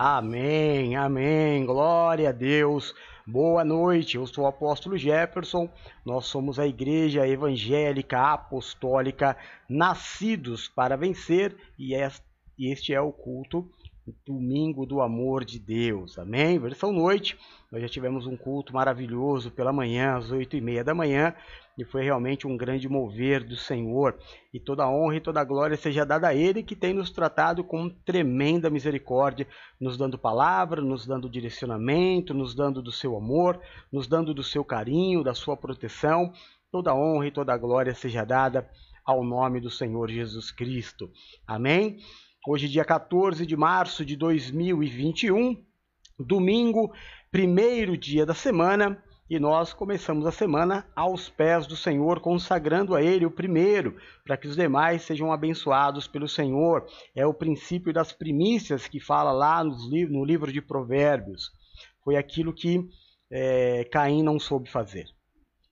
Amém, amém, glória a Deus. Boa noite, eu sou o apóstolo Jefferson. Nós somos a Igreja Evangélica Apostólica Nascidos para Vencer e este é o culto Domingo do Amor de Deus. Amém? Versão noite. Nós já tivemos um culto maravilhoso pela manhã, às oito e meia da manhã, e foi realmente um grande mover do Senhor. E toda a honra e toda a glória seja dada a Ele, que tem nos tratado com tremenda misericórdia, nos dando palavra, nos dando direcionamento, nos dando do seu amor, nos dando do seu carinho, da sua proteção. Toda a honra e toda a glória seja dada ao nome do Senhor Jesus Cristo. Amém? Hoje, dia 14 de março de 2021, domingo, primeiro dia da semana, e nós começamos a semana aos pés do Senhor, consagrando a Ele o primeiro, para que os demais sejam abençoados pelo Senhor. É o princípio das primícias que fala lá no livro de Provérbios. Foi aquilo que é, Caim não soube fazer,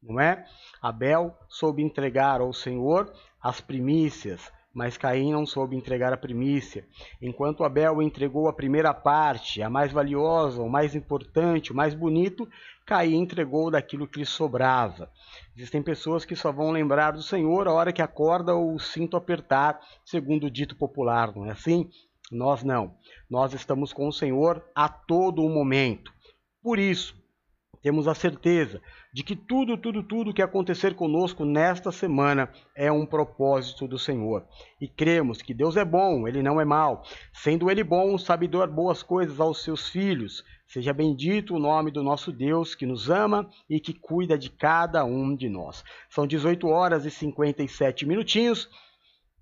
não é? Abel soube entregar ao Senhor as primícias, mas Caim não soube entregar a primícia. Enquanto Abel entregou a primeira parte, a mais valiosa, o mais importante, o mais bonito, Caim entregou daquilo que lhe sobrava. Existem pessoas que só vão lembrar do Senhor a hora que acorda ou o cinto apertar, segundo o dito popular, não é assim? Nós não. Nós estamos com o Senhor a todo o momento. Por isso, temos a certeza de que tudo, tudo, tudo que acontecer conosco nesta semana é um propósito do Senhor. E cremos que Deus é bom, Ele não é mau. Sendo Ele bom, sabe dar boas coisas aos seus filhos. Seja bendito o nome do nosso Deus que nos ama e que cuida de cada um de nós. São 18 horas e 57 minutinhos.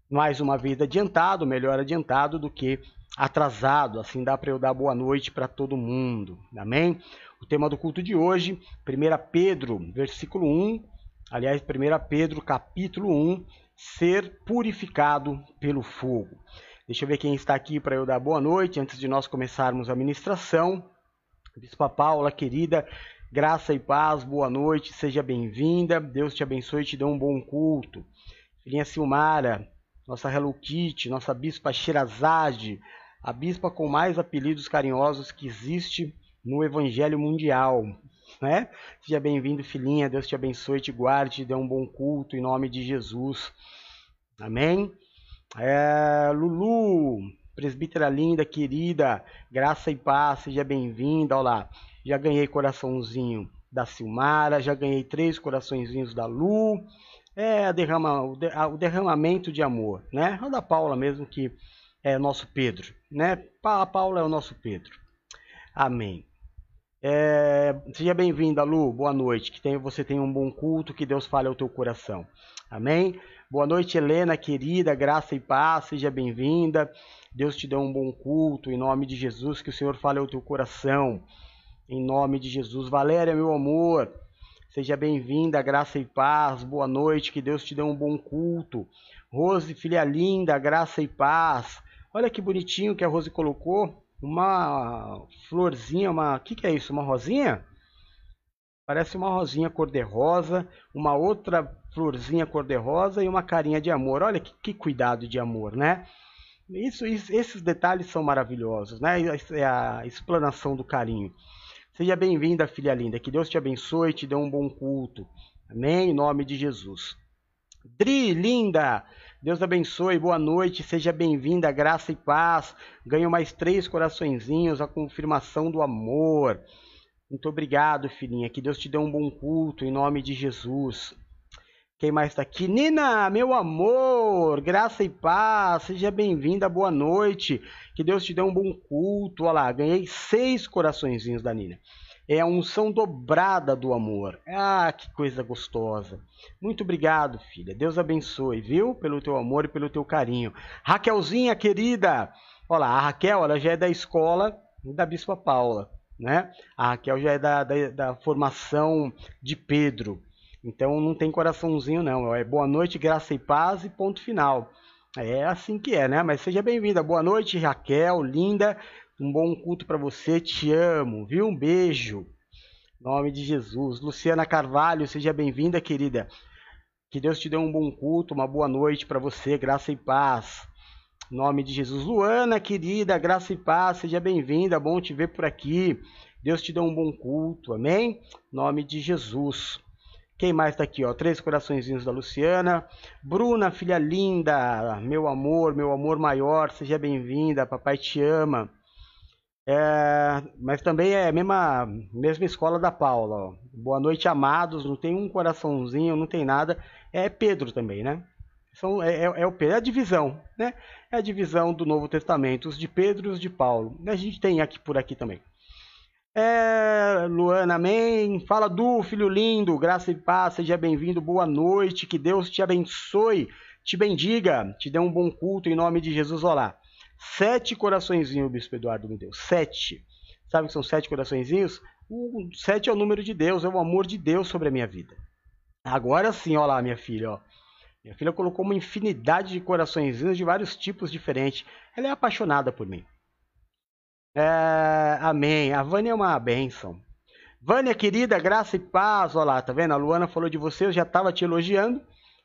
Mais uma vez adiantado, melhor adiantado do que atrasado. Assim dá para eu dar boa noite para todo mundo. Amém? O tema do culto de hoje, 1 Pedro, versículo 1, aliás, 1 Pedro, capítulo 1, ser purificado pelo fogo. Deixa eu ver quem está aqui para eu dar boa noite antes de nós começarmos a ministração. Bispa Paula, querida, graça e paz, boa noite, seja bem-vinda. Deus te abençoe e te dê um bom culto. Filhinha Silmara, nossa Hello Kitty, nossa Bispa Shirazade, a bispa com mais apelidos carinhosos que existe no Evangelho Mundial. Né? Seja bem-vindo, filhinha. Deus te abençoe, te guarde, te dê um bom culto em nome de Jesus. Amém? É, Lulu, presbítera linda, querida, graça e paz, seja bem-vinda. Olha lá, já ganhei coraçãozinho da Silmara, já ganhei três coraçõezinhos da Lu. É derrama, o, derramamento de amor, né? O da Paula mesmo, que é nosso Pedro, né? A Paula é o nosso Pedro. Amém. É, seja bem-vinda, Lu. Boa noite. Que tem, você tenha um bom culto, que Deus fale ao teu coração. Amém? Boa noite, Helena, querida. Graça e paz. Seja bem-vinda. Deus te dê um bom culto. Em nome de Jesus, que o Senhor fale ao teu coração. Em nome de Jesus. Valéria, meu amor. Seja bem-vinda, graça e paz. Boa noite, que Deus te dê um bom culto. Rose, filha linda, graça e paz. Olha que bonitinho que a Rose colocou uma florzinha, uma, o que, que é isso? Uma rosinha? Parece uma rosinha cor-de-rosa, uma outra florzinha cor-de-rosa e uma carinha de amor. Olha que, que cuidado de amor, né? Isso, isso, esses detalhes são maravilhosos, né? É a explanação do carinho. Seja bem-vinda, filha linda. Que Deus te abençoe e te dê um bom culto. Amém? Em nome de Jesus. Dri, linda! Deus abençoe, boa noite, seja bem-vinda, graça e paz. Ganho mais três coraçõezinhos, a confirmação do amor. Muito obrigado, filhinha. Que Deus te dê um bom culto em nome de Jesus. Quem mais está aqui? Nina, meu amor, graça e paz, seja bem-vinda, boa noite. Que Deus te dê um bom culto. Olha lá, ganhei seis coraçõezinhos da Nina é a unção dobrada do amor. Ah, que coisa gostosa. Muito obrigado, filha. Deus abençoe, viu? Pelo teu amor e pelo teu carinho. Raquelzinha, querida. Olha lá, a Raquel, ela já é da escola da Bispa Paula, né? A Raquel já é da, da, da formação de Pedro. Então não tem coraçãozinho, não. É boa noite, graça e paz e ponto final. É assim que é, né? Mas seja bem-vinda. Boa noite, Raquel, linda. Um bom culto para você, te amo, viu? Um beijo. Em nome de Jesus. Luciana Carvalho, seja bem-vinda, querida. Que Deus te dê um bom culto, uma boa noite para você, graça e paz. Em nome de Jesus. Luana, querida, graça e paz, seja bem-vinda, bom te ver por aqui. Deus te dê um bom culto, amém? Em nome de Jesus. Quem mais está aqui, ó? Três coraçõezinhos da Luciana. Bruna, filha linda, meu amor, meu amor maior, seja bem-vinda, papai te ama. É, mas também é a mesma, mesma escola da Paula. Ó. Boa noite, amados. Não tem um coraçãozinho, não tem nada. É Pedro também, né? São, é, é, é, o Pedro, é a divisão, né? É a divisão do Novo Testamento, os de Pedro e os de Paulo. A gente tem aqui por aqui também. É, Luana, amém. Fala do filho lindo, graça e paz, seja bem-vindo, boa noite, que Deus te abençoe, te bendiga, te dê um bom culto em nome de Jesus. Olá, sete coraçõezinhos o Bispo Eduardo me deu, sete. Sabe que são sete coraçõezinhos? O sete é o número de Deus, é o amor de Deus sobre a minha vida. Agora sim, olha lá, minha filha, ó. Minha filha colocou uma infinidade de coraçõezinhos de vários tipos diferentes. Ela é apaixonada por mim. É, amém. A Vânia é uma bênção. Vânia, querida, graça e paz. Olha lá, tá vendo? A Luana falou de você, eu já estava te elogiando,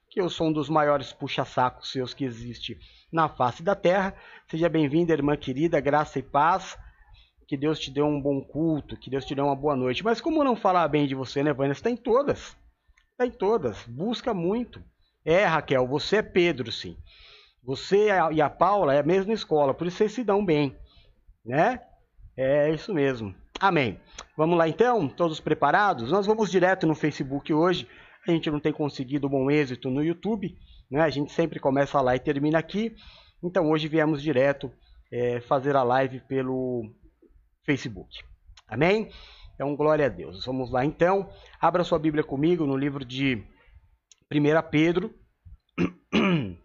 que eu sou um dos maiores puxa-sacos seus que existe na face da terra. Seja bem-vinda, irmã querida, graça e paz. Que Deus te dê um bom culto, que Deus te dê uma boa noite. Mas como não falar bem de você, né, Vânia? Você está em todas. Está em todas. Busca muito. É, Raquel, você é Pedro, sim. Você e a Paula é a mesma escola, por isso vocês se dão bem né? É isso mesmo. Amém. Vamos lá então, todos preparados? Nós vamos direto no Facebook hoje. A gente não tem conseguido bom êxito no YouTube, né? A gente sempre começa lá e termina aqui. Então hoje viemos direto é, fazer a live pelo Facebook. Amém? Então glória a Deus. Vamos lá então. Abra sua Bíblia comigo no livro de 1 Pedro,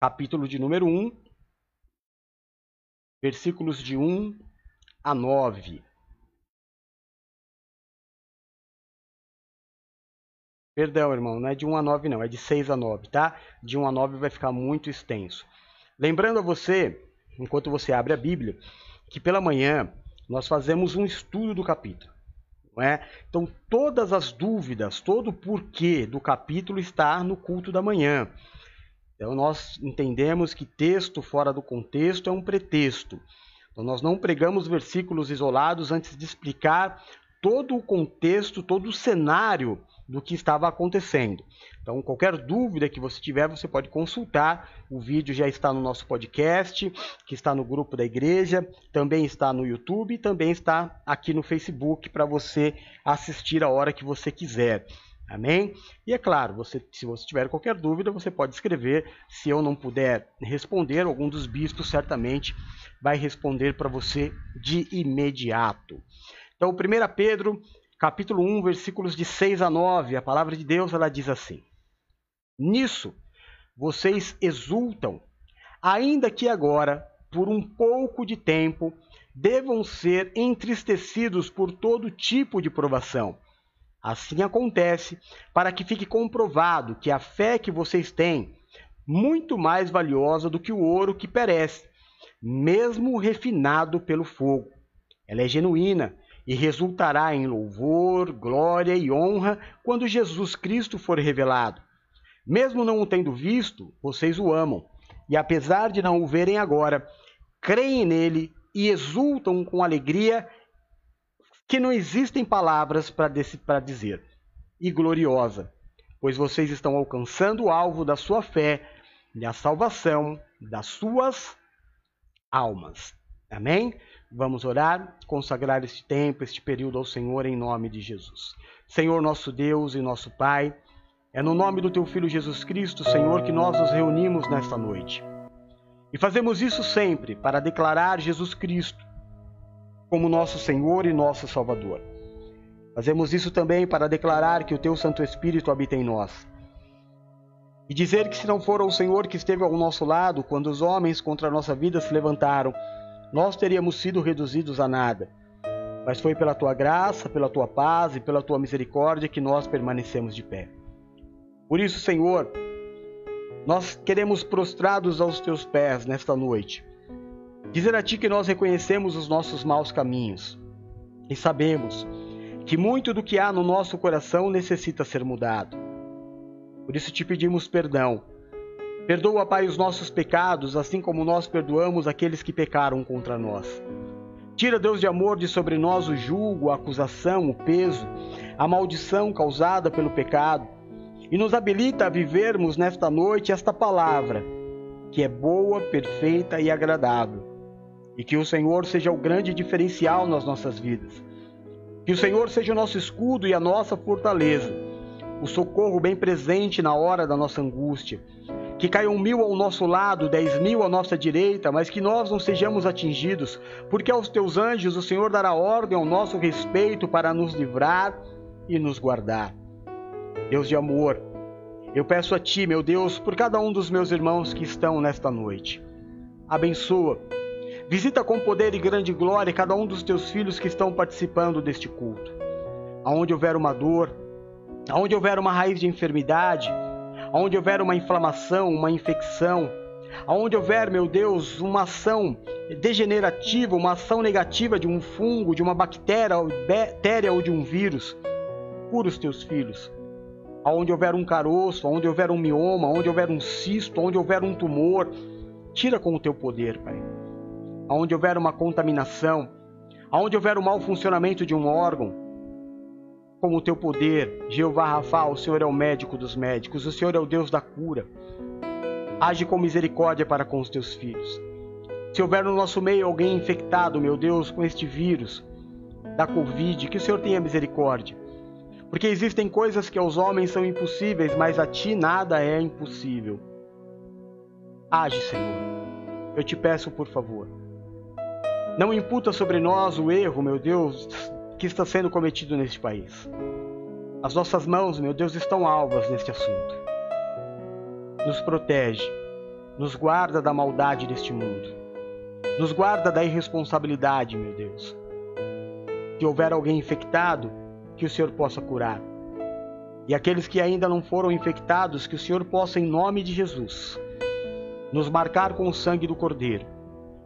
capítulo de número 1 versículos de 1 a 9. Perdão, irmão, não é de 1 a 9 não, é de 6 a 9, tá? De 1 a 9 vai ficar muito extenso. Lembrando a você, enquanto você abre a Bíblia, que pela manhã nós fazemos um estudo do capítulo. É? Então, todas as dúvidas, todo o porquê do capítulo está no culto da manhã. Então, nós entendemos que texto fora do contexto é um pretexto. Então, nós não pregamos versículos isolados antes de explicar todo o contexto, todo o cenário do que estava acontecendo. Então, qualquer dúvida que você tiver, você pode consultar. O vídeo já está no nosso podcast, que está no grupo da igreja, também está no YouTube também está aqui no Facebook para você assistir a hora que você quiser. Amém? E é claro, você, se você tiver qualquer dúvida, você pode escrever. Se eu não puder responder, algum dos bispos certamente vai responder para você de imediato. Então, 1 Pedro, capítulo 1, versículos de 6 a 9, a palavra de Deus ela diz assim: Nisso vocês exultam, ainda que agora, por um pouco de tempo, devam ser entristecidos por todo tipo de provação Assim acontece para que fique comprovado que a fé que vocês têm muito mais valiosa do que o ouro que perece, mesmo refinado pelo fogo. Ela é genuína e resultará em louvor, glória e honra quando Jesus Cristo for revelado. Mesmo não o tendo visto, vocês o amam, e apesar de não o verem agora, creem nele e exultam com alegria que não existem palavras para dizer, e gloriosa, pois vocês estão alcançando o alvo da sua fé e a salvação das suas almas. Amém? Vamos orar, consagrar este tempo, este período ao Senhor em nome de Jesus. Senhor nosso Deus e nosso Pai, é no nome do teu Filho Jesus Cristo, Senhor, que nós nos reunimos nesta noite. E fazemos isso sempre para declarar Jesus Cristo como nosso Senhor e nosso Salvador. Fazemos isso também para declarar que o Teu Santo Espírito habita em nós. E dizer que se não for o Senhor que esteve ao nosso lado quando os homens contra a nossa vida se levantaram, nós teríamos sido reduzidos a nada. Mas foi pela tua graça, pela tua paz e pela tua misericórdia que nós permanecemos de pé. Por isso, Senhor, nós queremos prostrados aos teus pés nesta noite Dizer a Ti que nós reconhecemos os nossos maus caminhos e sabemos que muito do que há no nosso coração necessita ser mudado. Por isso te pedimos perdão Perdoa, Pai, os nossos pecados, assim como nós perdoamos aqueles que pecaram contra nós. Tira, Deus de amor, de sobre nós o julgo, a acusação, o peso, a maldição causada pelo pecado, e nos habilita a vivermos nesta noite esta palavra, que é boa, perfeita e agradável. E que o Senhor seja o grande diferencial nas nossas vidas. Que o Senhor seja o nosso escudo e a nossa fortaleza, o socorro bem presente na hora da nossa angústia. Que caiam mil ao nosso lado, dez mil à nossa direita, mas que nós não sejamos atingidos, porque aos teus anjos o Senhor dará ordem ao nosso respeito para nos livrar e nos guardar. Deus de amor, eu peço a Ti, meu Deus, por cada um dos meus irmãos que estão nesta noite. Abençoa, visita com poder e grande glória cada um dos Teus filhos que estão participando deste culto. Aonde houver uma dor, aonde houver uma raiz de enfermidade, aonde houver uma inflamação, uma infecção, aonde houver, meu Deus, uma ação degenerativa, uma ação negativa de um fungo, de uma bactéria, ou de um vírus, cura os teus filhos. Aonde houver um caroço, aonde houver um mioma, aonde houver um cisto, aonde houver um tumor, tira com o teu poder, Pai. Aonde houver uma contaminação, aonde houver um mau funcionamento de um órgão, com o teu poder, Jeová Rafa, o Senhor é o médico dos médicos, o Senhor é o Deus da cura. Age com misericórdia para com os teus filhos. Se houver no nosso meio alguém infectado, meu Deus, com este vírus da Covid, que o Senhor tenha misericórdia. Porque existem coisas que aos homens são impossíveis, mas a ti nada é impossível. Age, Senhor. Eu te peço, por favor. Não imputa sobre nós o erro, meu Deus, que está sendo cometido neste país. As nossas mãos, meu Deus, estão alvas neste assunto. Nos protege, nos guarda da maldade deste mundo, nos guarda da irresponsabilidade, meu Deus. Se houver alguém infectado, que o Senhor possa curar. E aqueles que ainda não foram infectados, que o Senhor possa, em nome de Jesus, nos marcar com o sangue do Cordeiro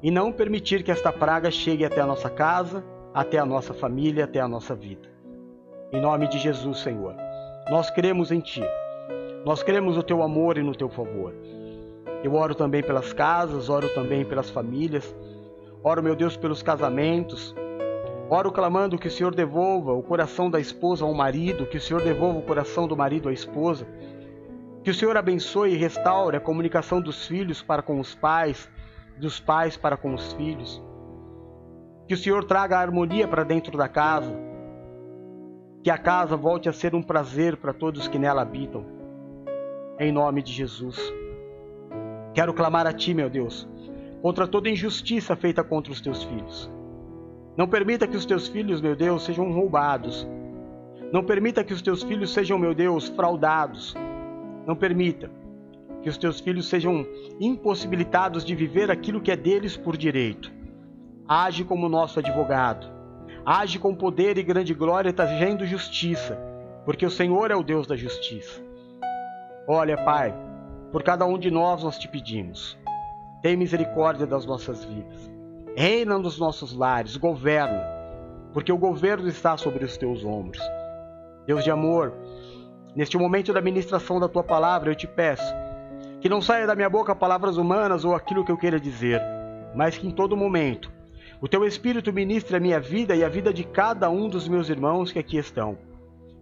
e não permitir que esta praga chegue até a nossa casa, até a nossa família, até a nossa vida. Em nome de Jesus, Senhor, nós cremos em Ti. Nós cremos no Teu amor e no Teu favor. Eu oro também pelas casas, oro também pelas famílias, oro, meu Deus, pelos casamentos, Oro clamando que o Senhor devolva o coração da esposa ao marido, que o Senhor devolva o coração do marido à esposa. Que o Senhor abençoe e restaure a comunicação dos filhos para com os pais, dos pais para com os filhos. Que o Senhor traga harmonia para dentro da casa. Que a casa volte a ser um prazer para todos que nela habitam. Em nome de Jesus. Quero clamar a Ti, meu Deus, contra toda injustiça feita contra os Teus filhos. Não permita que os teus filhos, meu Deus, sejam roubados. Não permita que os teus filhos sejam, meu Deus, fraudados. Não permita que os teus filhos sejam impossibilitados de viver aquilo que é deles por direito. Age como nosso advogado. Age com poder e grande glória, trazendo justiça, porque o Senhor é o Deus da justiça. Olha, Pai, por cada um de nós nós te pedimos. Tem misericórdia das nossas vidas. Reina nos nossos lares, governa, porque o governo está sobre os teus ombros. Deus de amor, neste momento da ministração da tua palavra, eu te peço que não saia da minha boca palavras humanas ou aquilo que eu queira dizer, mas que em todo momento o teu Espírito ministre a minha vida e a vida de cada um dos meus irmãos que aqui estão.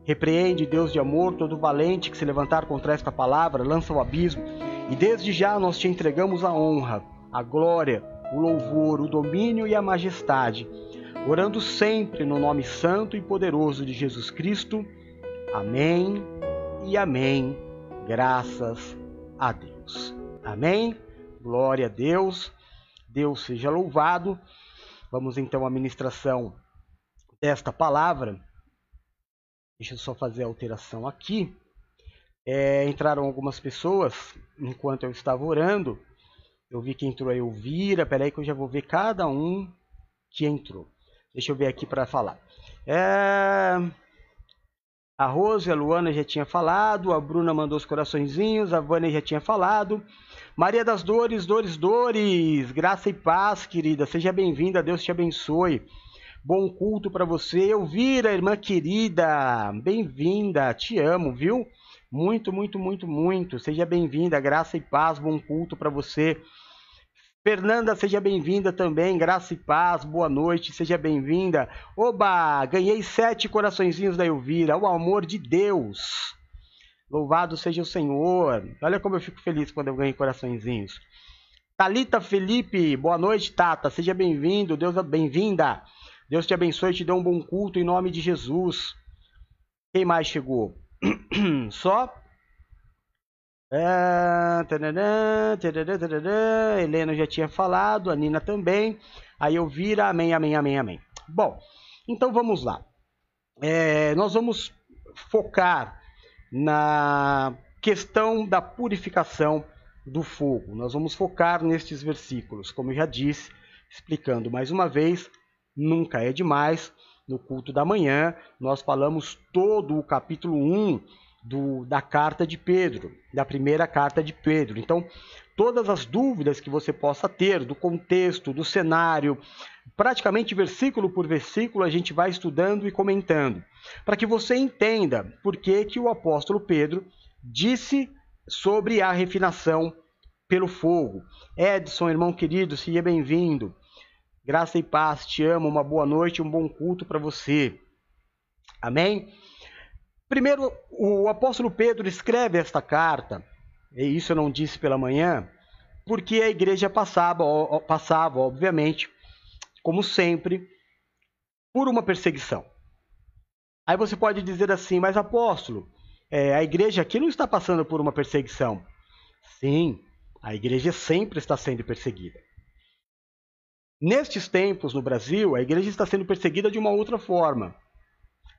Repreende, Deus de amor, todo valente que se levantar contra esta palavra, lança o abismo, e desde já nós te entregamos a honra, a glória, o louvor, o domínio e a majestade, orando sempre no nome santo e poderoso de Jesus Cristo. Amém e amém. Graças a Deus. Amém. Glória a Deus. Deus seja louvado. Vamos então à ministração desta palavra. Deixa eu só fazer a alteração aqui. É, entraram algumas pessoas enquanto eu estava orando. Eu vi que entrou a Elvira. Peraí que eu já vou ver cada um que entrou. Deixa eu ver aqui para falar. É... A Rose, a Luana já tinha falado. A Bruna mandou os coraçõezinhos. A Vânia já tinha falado. Maria das Dores, Dores, Dores. Graça e paz, querida. Seja bem-vinda. Deus te abençoe. Bom culto para você. Elvira, irmã querida. Bem-vinda. Te amo, viu? Muito, muito, muito, muito. Seja bem-vinda, graça e paz, bom culto para você. Fernanda, seja bem-vinda também, graça e paz, boa noite, seja bem-vinda. Oba, ganhei sete coraçõezinhos da Elvira, o amor de Deus. Louvado seja o Senhor. Olha como eu fico feliz quando eu ganho coraçõezinhos. Talita Felipe, boa noite, Tata. Seja bem-vindo, Deus bem-vinda. Deus te abençoe e te dê um bom culto em nome de Jesus. Quem mais chegou? Só? É, Helena já tinha falado, a Nina também. Aí eu vira, amém, amém, amém, amém. Bom, então vamos lá. É, nós vamos focar na questão da purificação do fogo. Nós vamos focar nestes versículos, como eu já disse, explicando mais uma vez, nunca é demais. No culto da manhã, nós falamos todo o capítulo 1 do, da carta de Pedro, da primeira carta de Pedro. Então, todas as dúvidas que você possa ter do contexto, do cenário, praticamente versículo por versículo, a gente vai estudando e comentando, para que você entenda por que, que o apóstolo Pedro disse sobre a refinação pelo fogo. Edson, irmão querido, seja bem-vindo. Graça e paz, te amo, uma boa noite, um bom culto para você. Amém? Primeiro, o apóstolo Pedro escreve esta carta, e isso eu não disse pela manhã, porque a igreja passava, passava obviamente, como sempre, por uma perseguição. Aí você pode dizer assim, mas apóstolo, é, a igreja aqui não está passando por uma perseguição. Sim, a igreja sempre está sendo perseguida. Nestes tempos no Brasil, a igreja está sendo perseguida de uma outra forma.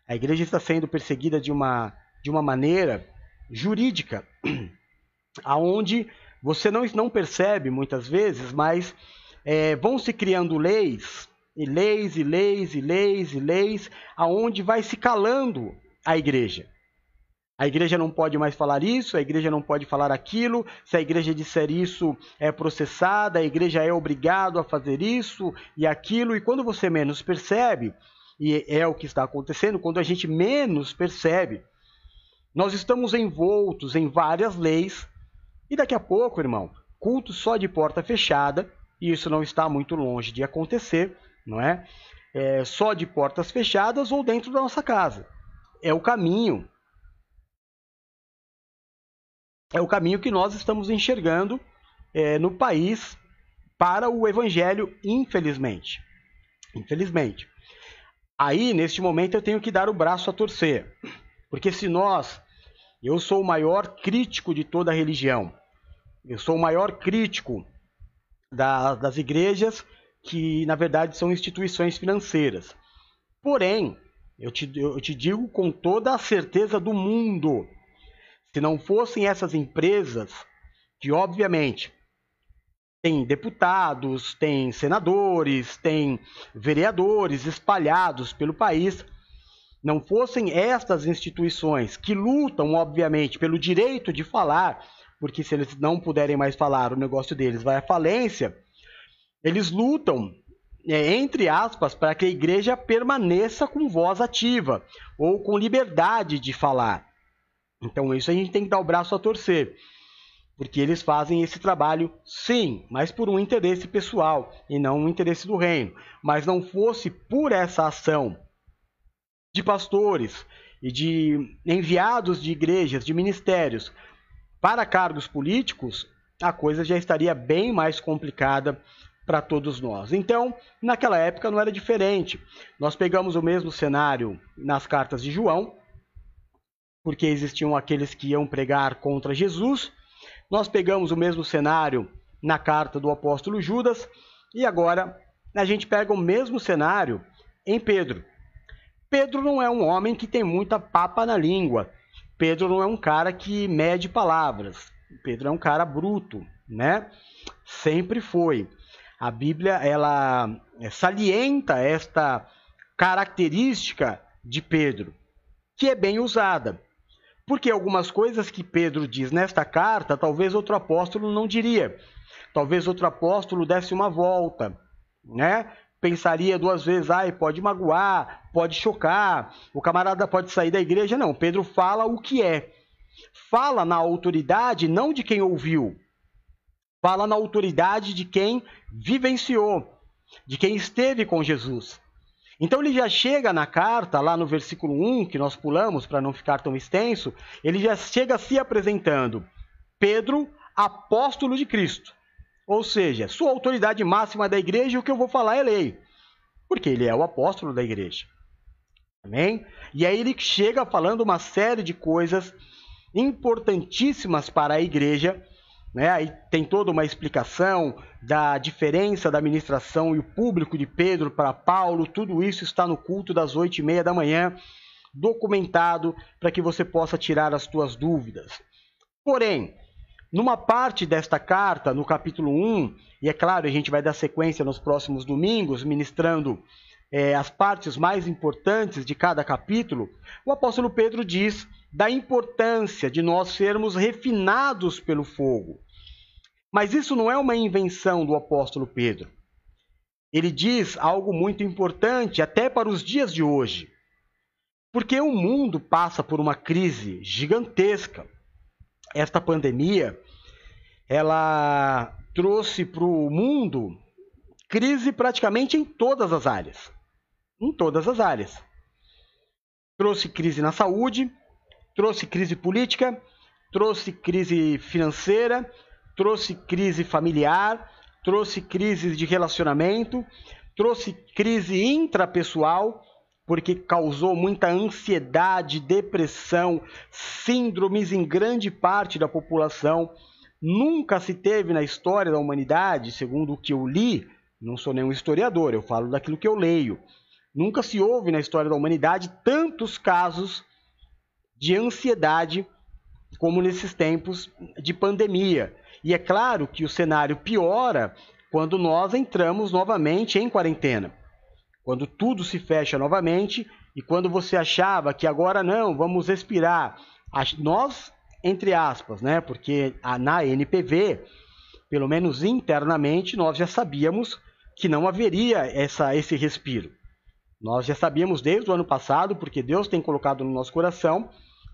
A igreja está sendo perseguida de uma, de uma maneira jurídica, aonde você não, não percebe muitas vezes, mas é, vão se criando leis, e leis, e leis, e leis, e leis, aonde vai se calando a igreja. A igreja não pode mais falar isso, a igreja não pode falar aquilo. Se a igreja disser isso, é processada, a igreja é obrigado a fazer isso e aquilo. E quando você menos percebe, e é o que está acontecendo, quando a gente menos percebe, nós estamos envoltos em várias leis. E daqui a pouco, irmão, culto só de porta fechada, e isso não está muito longe de acontecer, não é? é só de portas fechadas ou dentro da nossa casa. É o caminho é o caminho que nós estamos enxergando é, no país para o evangelho, infelizmente. Infelizmente. Aí, neste momento, eu tenho que dar o braço a torcer. Porque se nós, eu sou o maior crítico de toda a religião, eu sou o maior crítico da, das igrejas, que na verdade são instituições financeiras. Porém, eu te, eu te digo com toda a certeza do mundo se não fossem essas empresas, que obviamente tem deputados, tem senadores, tem vereadores espalhados pelo país, não fossem estas instituições que lutam, obviamente, pelo direito de falar, porque se eles não puderem mais falar, o negócio deles vai à falência, eles lutam, é, entre aspas, para que a igreja permaneça com voz ativa ou com liberdade de falar. Então isso a gente tem que dar o braço a torcer. Porque eles fazem esse trabalho, sim, mas por um interesse pessoal e não um interesse do reino. Mas não fosse por essa ação de pastores e de enviados de igrejas, de ministérios para cargos políticos, a coisa já estaria bem mais complicada para todos nós. Então, naquela época não era diferente. Nós pegamos o mesmo cenário nas cartas de João, porque existiam aqueles que iam pregar contra Jesus. Nós pegamos o mesmo cenário na carta do apóstolo Judas e agora a gente pega o mesmo cenário em Pedro. Pedro não é um homem que tem muita papa na língua. Pedro não é um cara que mede palavras. Pedro é um cara bruto, né? Sempre foi. A Bíblia ela salienta esta característica de Pedro, que é bem usada. Porque algumas coisas que Pedro diz nesta carta, talvez outro apóstolo não diria. Talvez outro apóstolo desse uma volta, né? Pensaria duas vezes, ai, pode magoar, pode chocar, o camarada pode sair da igreja. Não, Pedro fala o que é. fala na autoridade não de quem ouviu, fala na autoridade de quem vivenciou, de quem esteve com Jesus. Então ele já chega na carta, lá no versículo 1, que nós pulamos para não ficar tão extenso, ele já chega se apresentando. Pedro, apóstolo de Cristo. Ou seja, sua autoridade máxima da igreja, o que eu vou falar é lei. Porque ele é o apóstolo da igreja. Amém? E aí ele chega falando uma série de coisas importantíssimas para a igreja. Né? Aí tem toda uma explicação da diferença da administração e o público de Pedro para Paulo. Tudo isso está no culto das oito e meia da manhã, documentado para que você possa tirar as suas dúvidas. Porém, numa parte desta carta, no capítulo 1, e é claro, a gente vai dar sequência nos próximos domingos, ministrando é, as partes mais importantes de cada capítulo, o apóstolo Pedro diz da importância de nós sermos refinados pelo fogo. Mas isso não é uma invenção do apóstolo Pedro. Ele diz algo muito importante até para os dias de hoje. Porque o mundo passa por uma crise gigantesca esta pandemia ela trouxe para o mundo crise praticamente em todas as áreas. Em todas as áreas. Trouxe crise na saúde, trouxe crise política, trouxe crise financeira, trouxe crise familiar, trouxe crise de relacionamento, trouxe crise intrapessoal, porque causou muita ansiedade, depressão, síndromes em grande parte da população. Nunca se teve na história da humanidade, segundo o que eu li, não sou nenhum historiador, eu falo daquilo que eu leio. Nunca se houve na história da humanidade tantos casos de ansiedade como nesses tempos de pandemia. E é claro que o cenário piora quando nós entramos novamente em quarentena quando tudo se fecha novamente e quando você achava que agora não, vamos respirar. Nós, entre aspas, né? Porque na NPV, pelo menos internamente, nós já sabíamos que não haveria essa, esse respiro. Nós já sabíamos desde o ano passado, porque Deus tem colocado no nosso coração,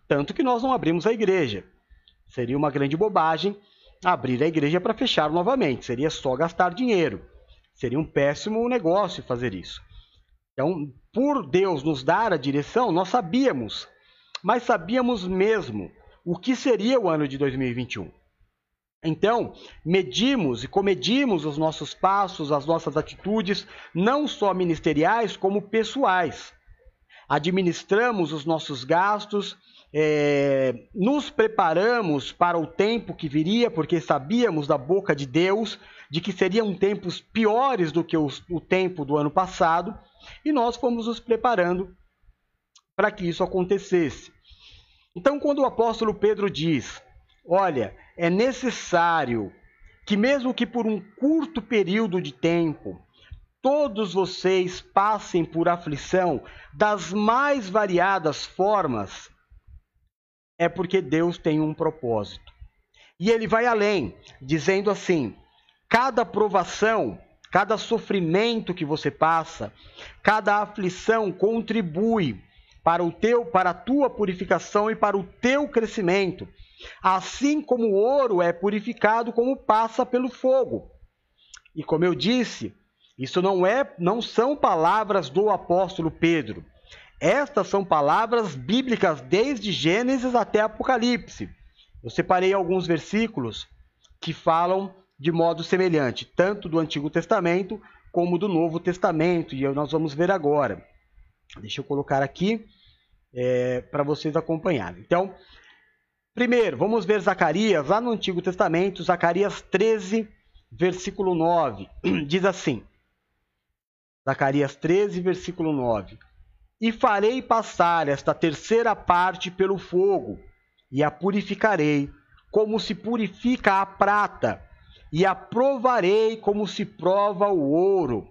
tanto que nós não abrimos a igreja. Seria uma grande bobagem abrir a igreja para fechar novamente, seria só gastar dinheiro. Seria um péssimo negócio fazer isso. Então, por Deus nos dar a direção, nós sabíamos, mas sabíamos mesmo o que seria o ano de 2021. Então, medimos e comedimos os nossos passos, as nossas atitudes, não só ministeriais, como pessoais. Administramos os nossos gastos, é, nos preparamos para o tempo que viria, porque sabíamos da boca de Deus de que seriam tempos piores do que o, o tempo do ano passado e nós fomos nos preparando para que isso acontecesse. Então, quando o apóstolo Pedro diz: Olha, é necessário que, mesmo que por um curto período de tempo, todos vocês passem por aflição das mais variadas formas, é porque Deus tem um propósito. E ele vai além, dizendo assim: cada provação Cada sofrimento que você passa, cada aflição contribui para o teu, para a tua purificação e para o teu crescimento. Assim como o ouro é purificado como passa pelo fogo. E como eu disse, isso não é, não são palavras do apóstolo Pedro. Estas são palavras bíblicas desde Gênesis até Apocalipse. Eu separei alguns versículos que falam de modo semelhante, tanto do Antigo Testamento como do Novo Testamento, e nós vamos ver agora. Deixa eu colocar aqui é, para vocês acompanharem. Então, primeiro, vamos ver Zacarias, lá no Antigo Testamento, Zacarias 13, versículo 9, diz assim: Zacarias 13, versículo 9: E farei passar esta terceira parte pelo fogo, e a purificarei, como se purifica a prata e a provarei como se prova o ouro.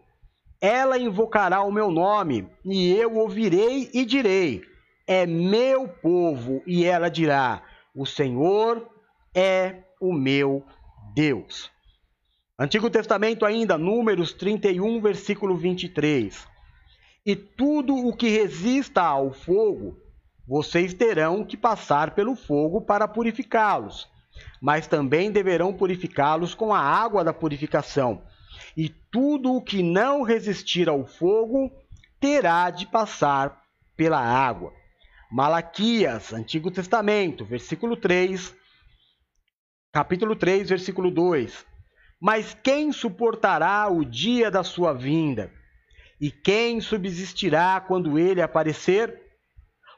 Ela invocará o meu nome, e eu ouvirei e direi: É meu povo, e ela dirá: O Senhor é o meu Deus. Antigo Testamento ainda, Números 31, versículo 23. E tudo o que resista ao fogo vocês terão que passar pelo fogo para purificá-los, mas também deverão purificá-los com a água da purificação. E tudo o que não resistir ao fogo terá de passar pela água. Malaquias, Antigo Testamento, versículo 3, capítulo 3, versículo 2. Mas quem suportará o dia da sua vinda? E quem subsistirá quando ele aparecer?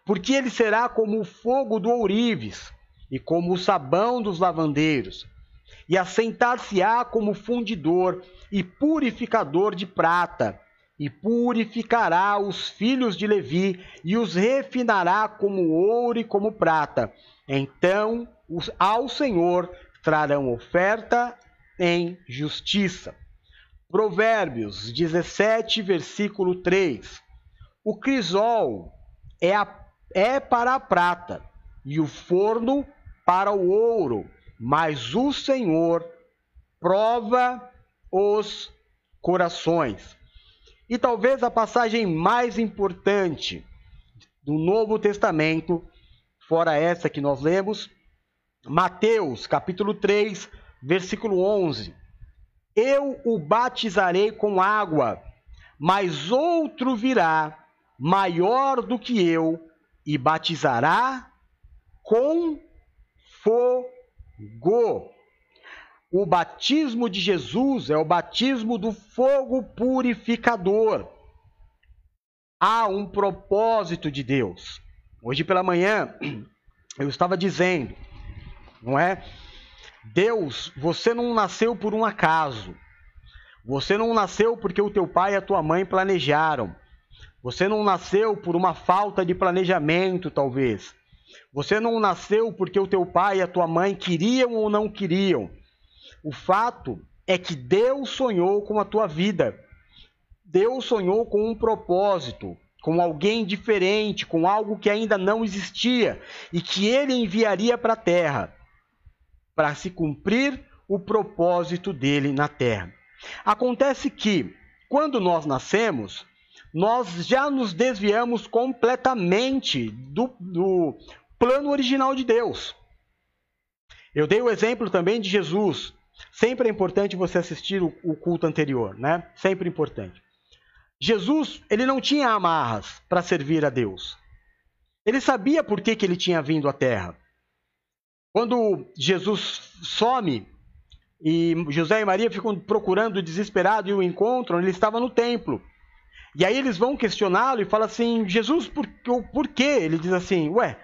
Porque ele será como o fogo do ourives e como o sabão dos lavandeiros, e assentar-se-á como fundidor e purificador de prata, e purificará os filhos de Levi e os refinará como ouro e como prata. Então ao Senhor trarão oferta em justiça. Provérbios 17, versículo 3. O crisol é, a, é para a prata e o forno para o ouro, mas o Senhor prova os corações. E talvez a passagem mais importante do Novo Testamento, fora essa que nós lemos, Mateus, capítulo 3, versículo 11. Eu o batizarei com água, mas outro virá, maior do que eu, e batizará com fogo. O batismo de Jesus é o batismo do fogo purificador. Há um propósito de Deus. Hoje pela manhã eu estava dizendo, não é? Deus, você não nasceu por um acaso. Você não nasceu porque o teu pai e a tua mãe planejaram. Você não nasceu por uma falta de planejamento, talvez. Você não nasceu porque o teu pai e a tua mãe queriam ou não queriam. O fato é que Deus sonhou com a tua vida. Deus sonhou com um propósito, com alguém diferente, com algo que ainda não existia e que ele enviaria para a terra para se cumprir o propósito dele na terra. Acontece que, quando nós nascemos, nós já nos desviamos completamente do, do plano original de Deus. Eu dei o exemplo também de Jesus. Sempre é importante você assistir o, o culto anterior, né? Sempre importante. Jesus, ele não tinha amarras para servir a Deus. Ele sabia por que, que ele tinha vindo à terra. Quando Jesus some e José e Maria ficam procurando desesperado e o encontram, ele estava no templo. E aí eles vão questioná-lo e falam assim: Jesus, por, por quê? Ele diz assim: Ué,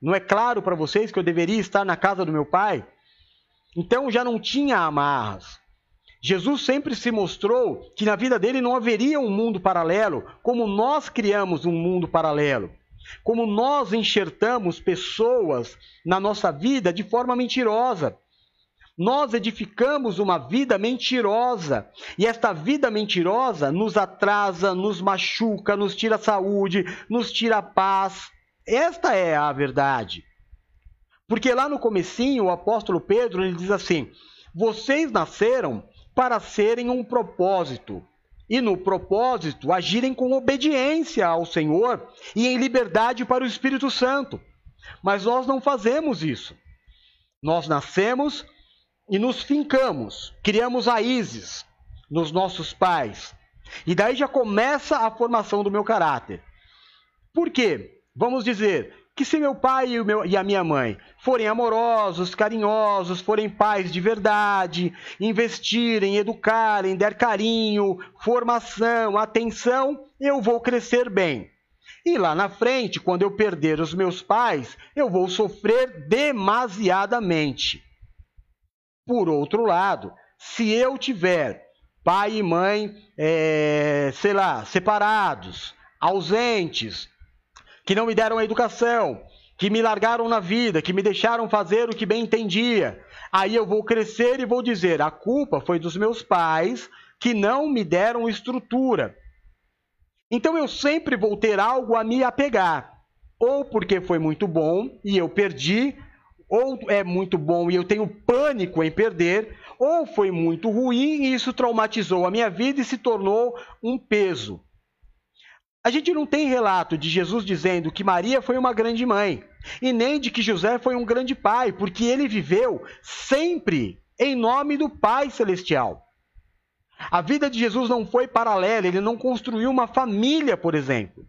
não é claro para vocês que eu deveria estar na casa do meu pai? Então já não tinha amarras. Jesus sempre se mostrou que na vida dele não haveria um mundo paralelo, como nós criamos um mundo paralelo como nós enxertamos pessoas na nossa vida de forma mentirosa. Nós edificamos uma vida mentirosa. E esta vida mentirosa nos atrasa, nos machuca, nos tira saúde, nos tira paz. Esta é a verdade. Porque lá no comecinho, o apóstolo Pedro ele diz assim: "Vocês nasceram para serem um propósito, e no propósito agirem com obediência ao Senhor e em liberdade para o Espírito Santo. Mas nós não fazemos isso. Nós nascemos e nos fincamos, criamos raízes nos nossos pais. E daí já começa a formação do meu caráter. Por quê? Vamos dizer, que se meu pai e, meu, e, a minha mãe forem amorosos, carinhosos, forem pais de verdade, investirem, educarem, der carinho, formação, atenção, eu vou crescer bem. E lá na frente, quando eu perder os meus pais, eu vou sofrer demasiadamente. Por outro lado, se eu tiver pai e mãe, é, sei lá, separados, ausentes, que não me deram a educação, que me largaram na vida, que me deixaram fazer o que bem entendia. Aí eu vou crescer e vou dizer: a culpa foi dos meus pais que não me deram estrutura. Então eu sempre vou ter algo a me apegar, ou porque foi muito bom e eu perdi, ou é muito bom e eu tenho pânico em perder, ou foi muito ruim e isso traumatizou a minha vida e se tornou um peso. A gente não tem relato de Jesus dizendo que Maria foi uma grande mãe e nem de que José foi um grande pai, porque ele viveu sempre em nome do Pai Celestial. A vida de Jesus não foi paralela, ele não construiu uma família, por exemplo.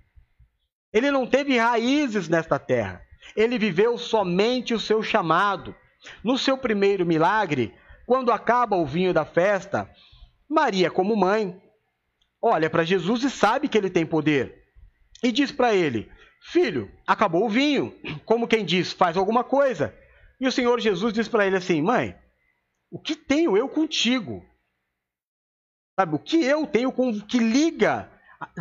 Ele não teve raízes nesta terra. Ele viveu somente o seu chamado. No seu primeiro milagre, quando acaba o vinho da festa, Maria, como mãe, olha para Jesus e sabe que ele tem poder. E diz para ele: Filho, acabou o vinho. Como quem diz, faz alguma coisa. E o Senhor Jesus diz para ele assim: Mãe, o que tenho eu contigo? Sabe, o que eu tenho com que liga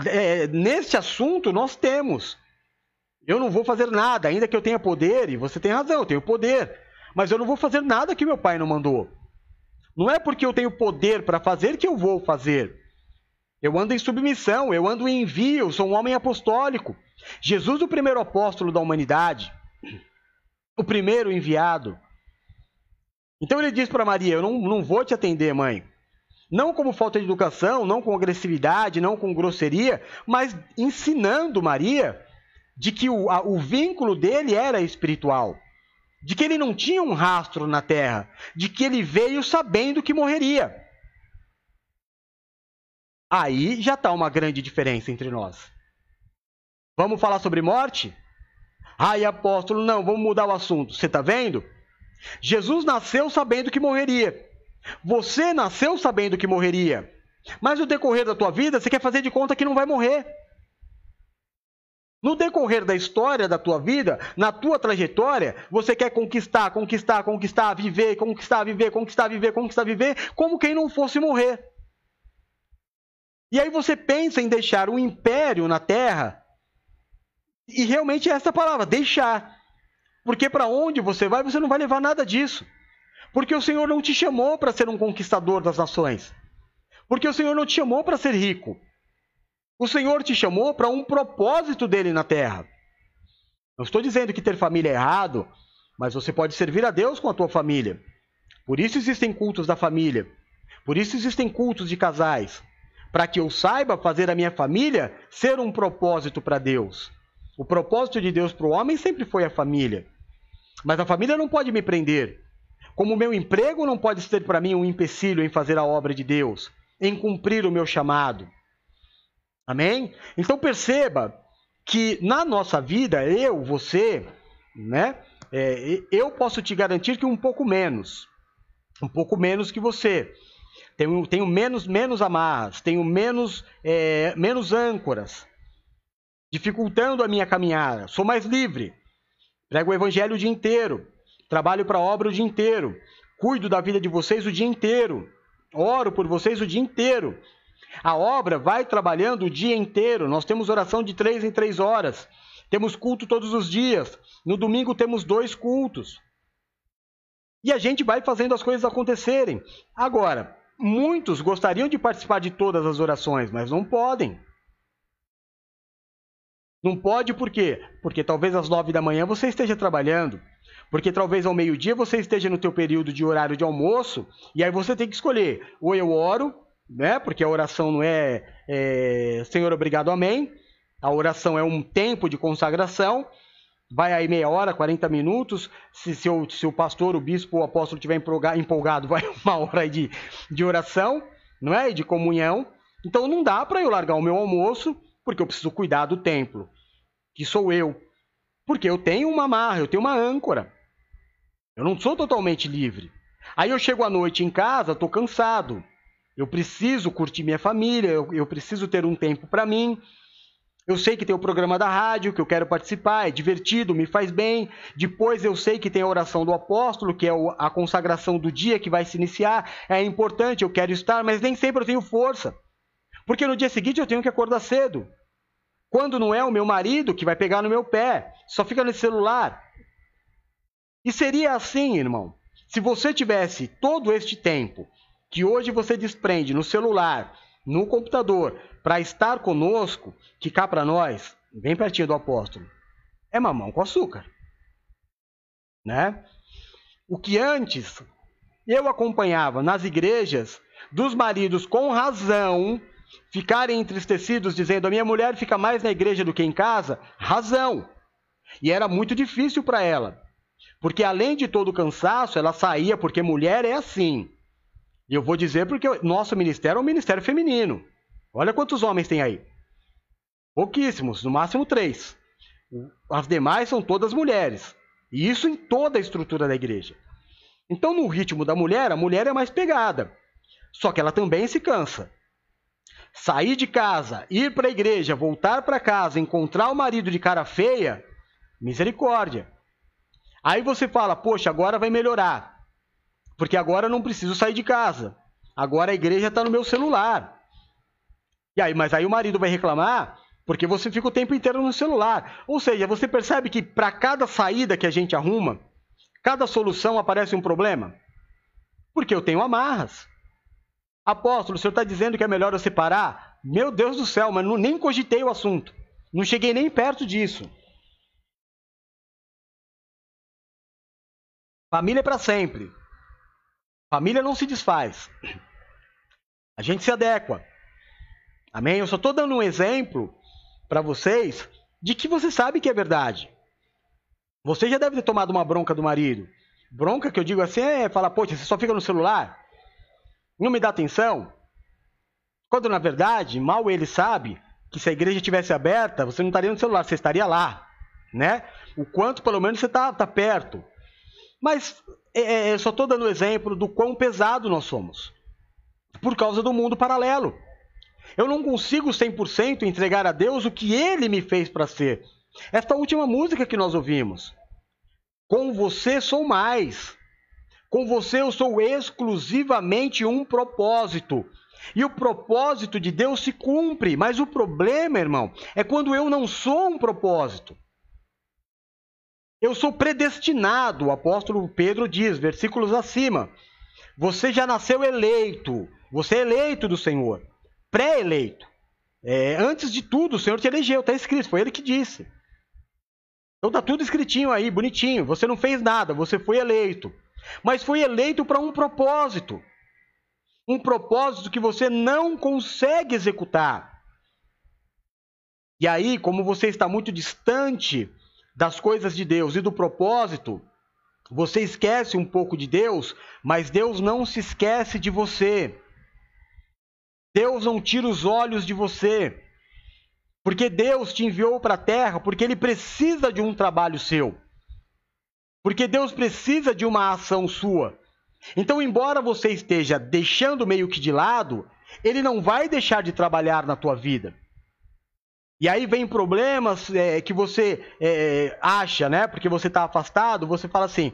é, neste assunto nós temos. Eu não vou fazer nada, ainda que eu tenha poder, e você tem razão, eu tenho poder, mas eu não vou fazer nada que meu pai não mandou. Não é porque eu tenho poder para fazer que eu vou fazer. Eu ando em submissão, eu ando em envio, sou um homem apostólico. Jesus, o primeiro apóstolo da humanidade, o primeiro enviado. Então ele diz para Maria: Eu não, não vou te atender, mãe. Não como falta de educação, não com agressividade, não com grosseria, mas ensinando Maria de que o, a, o vínculo dele era espiritual, de que ele não tinha um rastro na terra, de que ele veio sabendo que morreria. Aí já está uma grande diferença entre nós. Vamos falar sobre morte? Ai, apóstolo, não, vamos mudar o assunto. Você está vendo? Jesus nasceu sabendo que morreria. Você nasceu sabendo que morreria. Mas no decorrer da tua vida, você quer fazer de conta que não vai morrer. No decorrer da história da tua vida, na tua trajetória, você quer conquistar, conquistar, conquistar, viver, conquistar, viver, conquistar, viver, conquistar, viver, como quem não fosse morrer. E aí você pensa em deixar um império na terra, e realmente é essa palavra, deixar. Porque para onde você vai, você não vai levar nada disso. Porque o Senhor não te chamou para ser um conquistador das nações. Porque o Senhor não te chamou para ser rico. O Senhor te chamou para um propósito dele na terra. Não estou dizendo que ter família é errado, mas você pode servir a Deus com a tua família. Por isso existem cultos da família. Por isso existem cultos de casais. Para que eu saiba fazer a minha família ser um propósito para Deus. O propósito de Deus para o homem sempre foi a família. Mas a família não pode me prender. Como o meu emprego não pode ser para mim um empecilho em fazer a obra de Deus, em cumprir o meu chamado. Amém? Então perceba que na nossa vida, eu, você, né? É, eu posso te garantir que um pouco menos. Um pouco menos que você. Tenho, tenho menos, menos amarras, tenho menos, é, menos âncoras dificultando a minha caminhada. Sou mais livre. Prego o evangelho o dia inteiro. Trabalho para a obra o dia inteiro. Cuido da vida de vocês o dia inteiro. Oro por vocês o dia inteiro. A obra vai trabalhando o dia inteiro. Nós temos oração de três em três horas. Temos culto todos os dias. No domingo temos dois cultos. E a gente vai fazendo as coisas acontecerem. Agora, muitos gostariam de participar de todas as orações, mas não podem. Não pode por quê? Porque talvez às nove da manhã você esteja trabalhando. Porque talvez ao meio-dia você esteja no teu período de horário de almoço e aí você tem que escolher. Ou eu oro, né? Porque a oração não é, é Senhor obrigado, amém. A oração é um tempo de consagração. Vai aí meia hora, 40 minutos. Se, se, o, se o pastor, o bispo, o apóstolo estiver empolgado, vai uma hora aí de, de oração, não é? E de comunhão. Então não dá para eu largar o meu almoço, porque eu preciso cuidar do templo que sou eu. Porque eu tenho uma amarra, eu tenho uma âncora. Eu não sou totalmente livre. Aí eu chego à noite em casa, estou cansado. Eu preciso curtir minha família, eu, eu preciso ter um tempo para mim. Eu sei que tem o programa da rádio que eu quero participar, é divertido, me faz bem. Depois eu sei que tem a oração do apóstolo, que é a consagração do dia que vai se iniciar. É importante, eu quero estar, mas nem sempre eu tenho força. Porque no dia seguinte eu tenho que acordar cedo. Quando não é o meu marido que vai pegar no meu pé, só fica no celular. E seria assim, irmão, se você tivesse todo este tempo que hoje você desprende no celular, no computador, para estar conosco, que cá para nós, bem pertinho do apóstolo, é mamão com açúcar. Né? O que antes eu acompanhava nas igrejas dos maridos com razão ficarem entristecidos dizendo: a minha mulher fica mais na igreja do que em casa? Razão. E era muito difícil para ela. Porque além de todo o cansaço, ela saía, porque mulher é assim. E eu vou dizer porque nosso ministério é um ministério feminino. Olha quantos homens tem aí. Pouquíssimos, no máximo três. As demais são todas mulheres. E isso em toda a estrutura da igreja. Então, no ritmo da mulher, a mulher é mais pegada. Só que ela também se cansa. Sair de casa, ir para a igreja, voltar para casa, encontrar o marido de cara feia, misericórdia. Aí você fala, poxa, agora vai melhorar. Porque agora eu não preciso sair de casa. Agora a igreja está no meu celular. E aí, mas aí o marido vai reclamar porque você fica o tempo inteiro no celular. Ou seja, você percebe que para cada saída que a gente arruma, cada solução aparece um problema? Porque eu tenho amarras. Apóstolo, o senhor está dizendo que é melhor eu separar? Meu Deus do céu, mas não, nem cogitei o assunto. Não cheguei nem perto disso. Família é para sempre. Família não se desfaz. A gente se adequa. Amém? Eu só estou dando um exemplo para vocês de que você sabe que é verdade. Você já deve ter tomado uma bronca do marido. Bronca que eu digo assim é falar, poxa, você só fica no celular? Não me dá atenção? Quando na verdade, mal ele sabe que se a igreja tivesse aberta, você não estaria no celular, você estaria lá, né? O quanto pelo menos você está tá perto. Mas é, é, eu só estou dando exemplo do quão pesado nós somos. Por causa do mundo paralelo. Eu não consigo 100% entregar a Deus o que Ele me fez para ser. Esta última música que nós ouvimos. Com você sou mais. Com você eu sou exclusivamente um propósito. E o propósito de Deus se cumpre. Mas o problema, irmão, é quando eu não sou um propósito. Eu sou predestinado, o apóstolo Pedro diz, versículos acima. Você já nasceu eleito, você é eleito do Senhor, pré-eleito. É, antes de tudo, o Senhor te elegeu, está escrito, foi ele que disse. Então está tudo escritinho aí, bonitinho. Você não fez nada, você foi eleito. Mas foi eleito para um propósito. Um propósito que você não consegue executar. E aí, como você está muito distante das coisas de Deus e do propósito, você esquece um pouco de Deus, mas Deus não se esquece de você. Deus não tira os olhos de você. Porque Deus te enviou para a terra, porque Ele precisa de um trabalho seu. Porque Deus precisa de uma ação sua. Então, embora você esteja deixando meio que de lado, Ele não vai deixar de trabalhar na tua vida. E aí vem problemas é, que você é, acha, né? Porque você está afastado, você fala assim: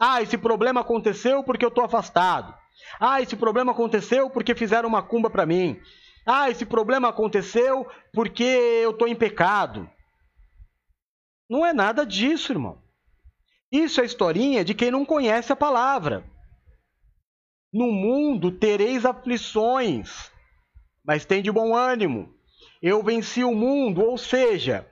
ah, esse problema aconteceu porque eu estou afastado. Ah, esse problema aconteceu porque fizeram uma cumba para mim. Ah, esse problema aconteceu porque eu estou em pecado. Não é nada disso, irmão. Isso é historinha de quem não conhece a palavra. No mundo tereis aflições, mas tem de bom ânimo eu venci o mundo, ou seja,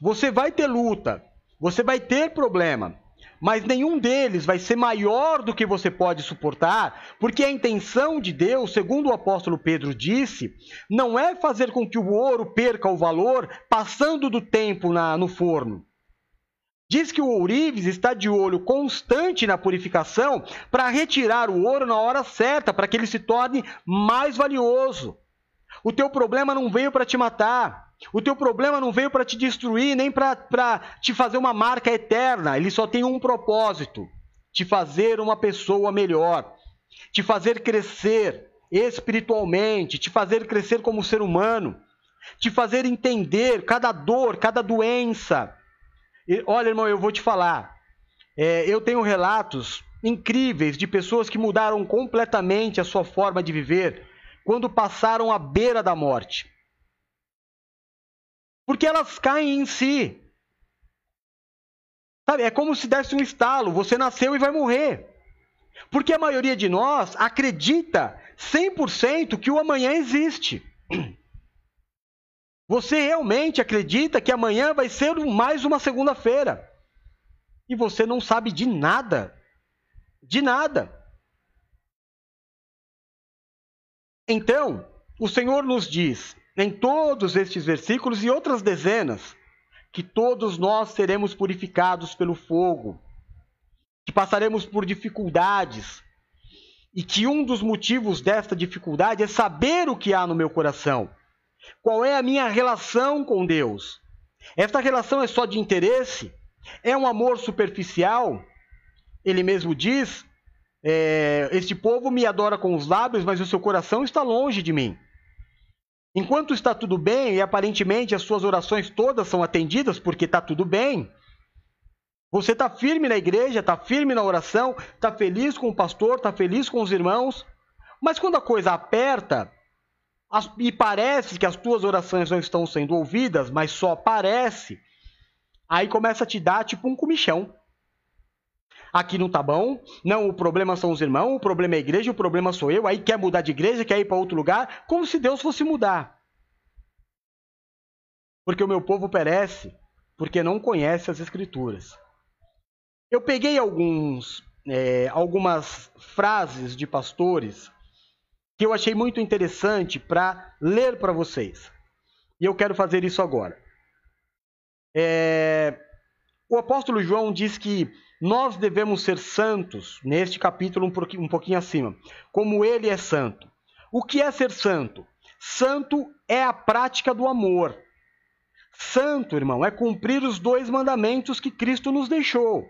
você vai ter luta, você vai ter problema, mas nenhum deles vai ser maior do que você pode suportar, porque a intenção de Deus, segundo o apóstolo Pedro disse, não é fazer com que o ouro perca o valor passando do tempo na, no forno. Diz que o ourives está de olho constante na purificação para retirar o ouro na hora certa, para que ele se torne mais valioso. O teu problema não veio para te matar. O teu problema não veio para te destruir, nem para te fazer uma marca eterna. Ele só tem um propósito: te fazer uma pessoa melhor, te fazer crescer espiritualmente, te fazer crescer como ser humano, te fazer entender cada dor, cada doença. E, olha, irmão, eu vou te falar. É, eu tenho relatos incríveis de pessoas que mudaram completamente a sua forma de viver quando passaram à beira da morte. Porque elas caem em si. Sabe, é como se desse um estalo, você nasceu e vai morrer. Porque a maioria de nós acredita 100% que o amanhã existe. Você realmente acredita que amanhã vai ser mais uma segunda-feira. E você não sabe de nada. De nada. Então, o Senhor nos diz em todos estes versículos e outras dezenas que todos nós seremos purificados pelo fogo, que passaremos por dificuldades e que um dos motivos desta dificuldade é saber o que há no meu coração. Qual é a minha relação com Deus? Esta relação é só de interesse? É um amor superficial? Ele mesmo diz: é, Este povo me adora com os lábios, mas o seu coração está longe de mim. Enquanto está tudo bem e aparentemente as suas orações todas são atendidas porque está tudo bem, você está firme na igreja, está firme na oração, está feliz com o pastor, está feliz com os irmãos, mas quando a coisa aperta as, e parece que as tuas orações não estão sendo ouvidas, mas só parece, aí começa a te dar tipo um comichão. Aqui não tá bom, não, o problema são os irmãos, o problema é a igreja, o problema sou eu, aí quer mudar de igreja, quer ir para outro lugar, como se Deus fosse mudar. Porque o meu povo perece porque não conhece as escrituras. Eu peguei alguns, é, algumas frases de pastores que eu achei muito interessante para ler para vocês. E eu quero fazer isso agora. É, o apóstolo João diz que nós devemos ser santos, neste capítulo um pouquinho, um pouquinho acima, como ele é santo. O que é ser santo? Santo é a prática do amor. Santo, irmão, é cumprir os dois mandamentos que Cristo nos deixou.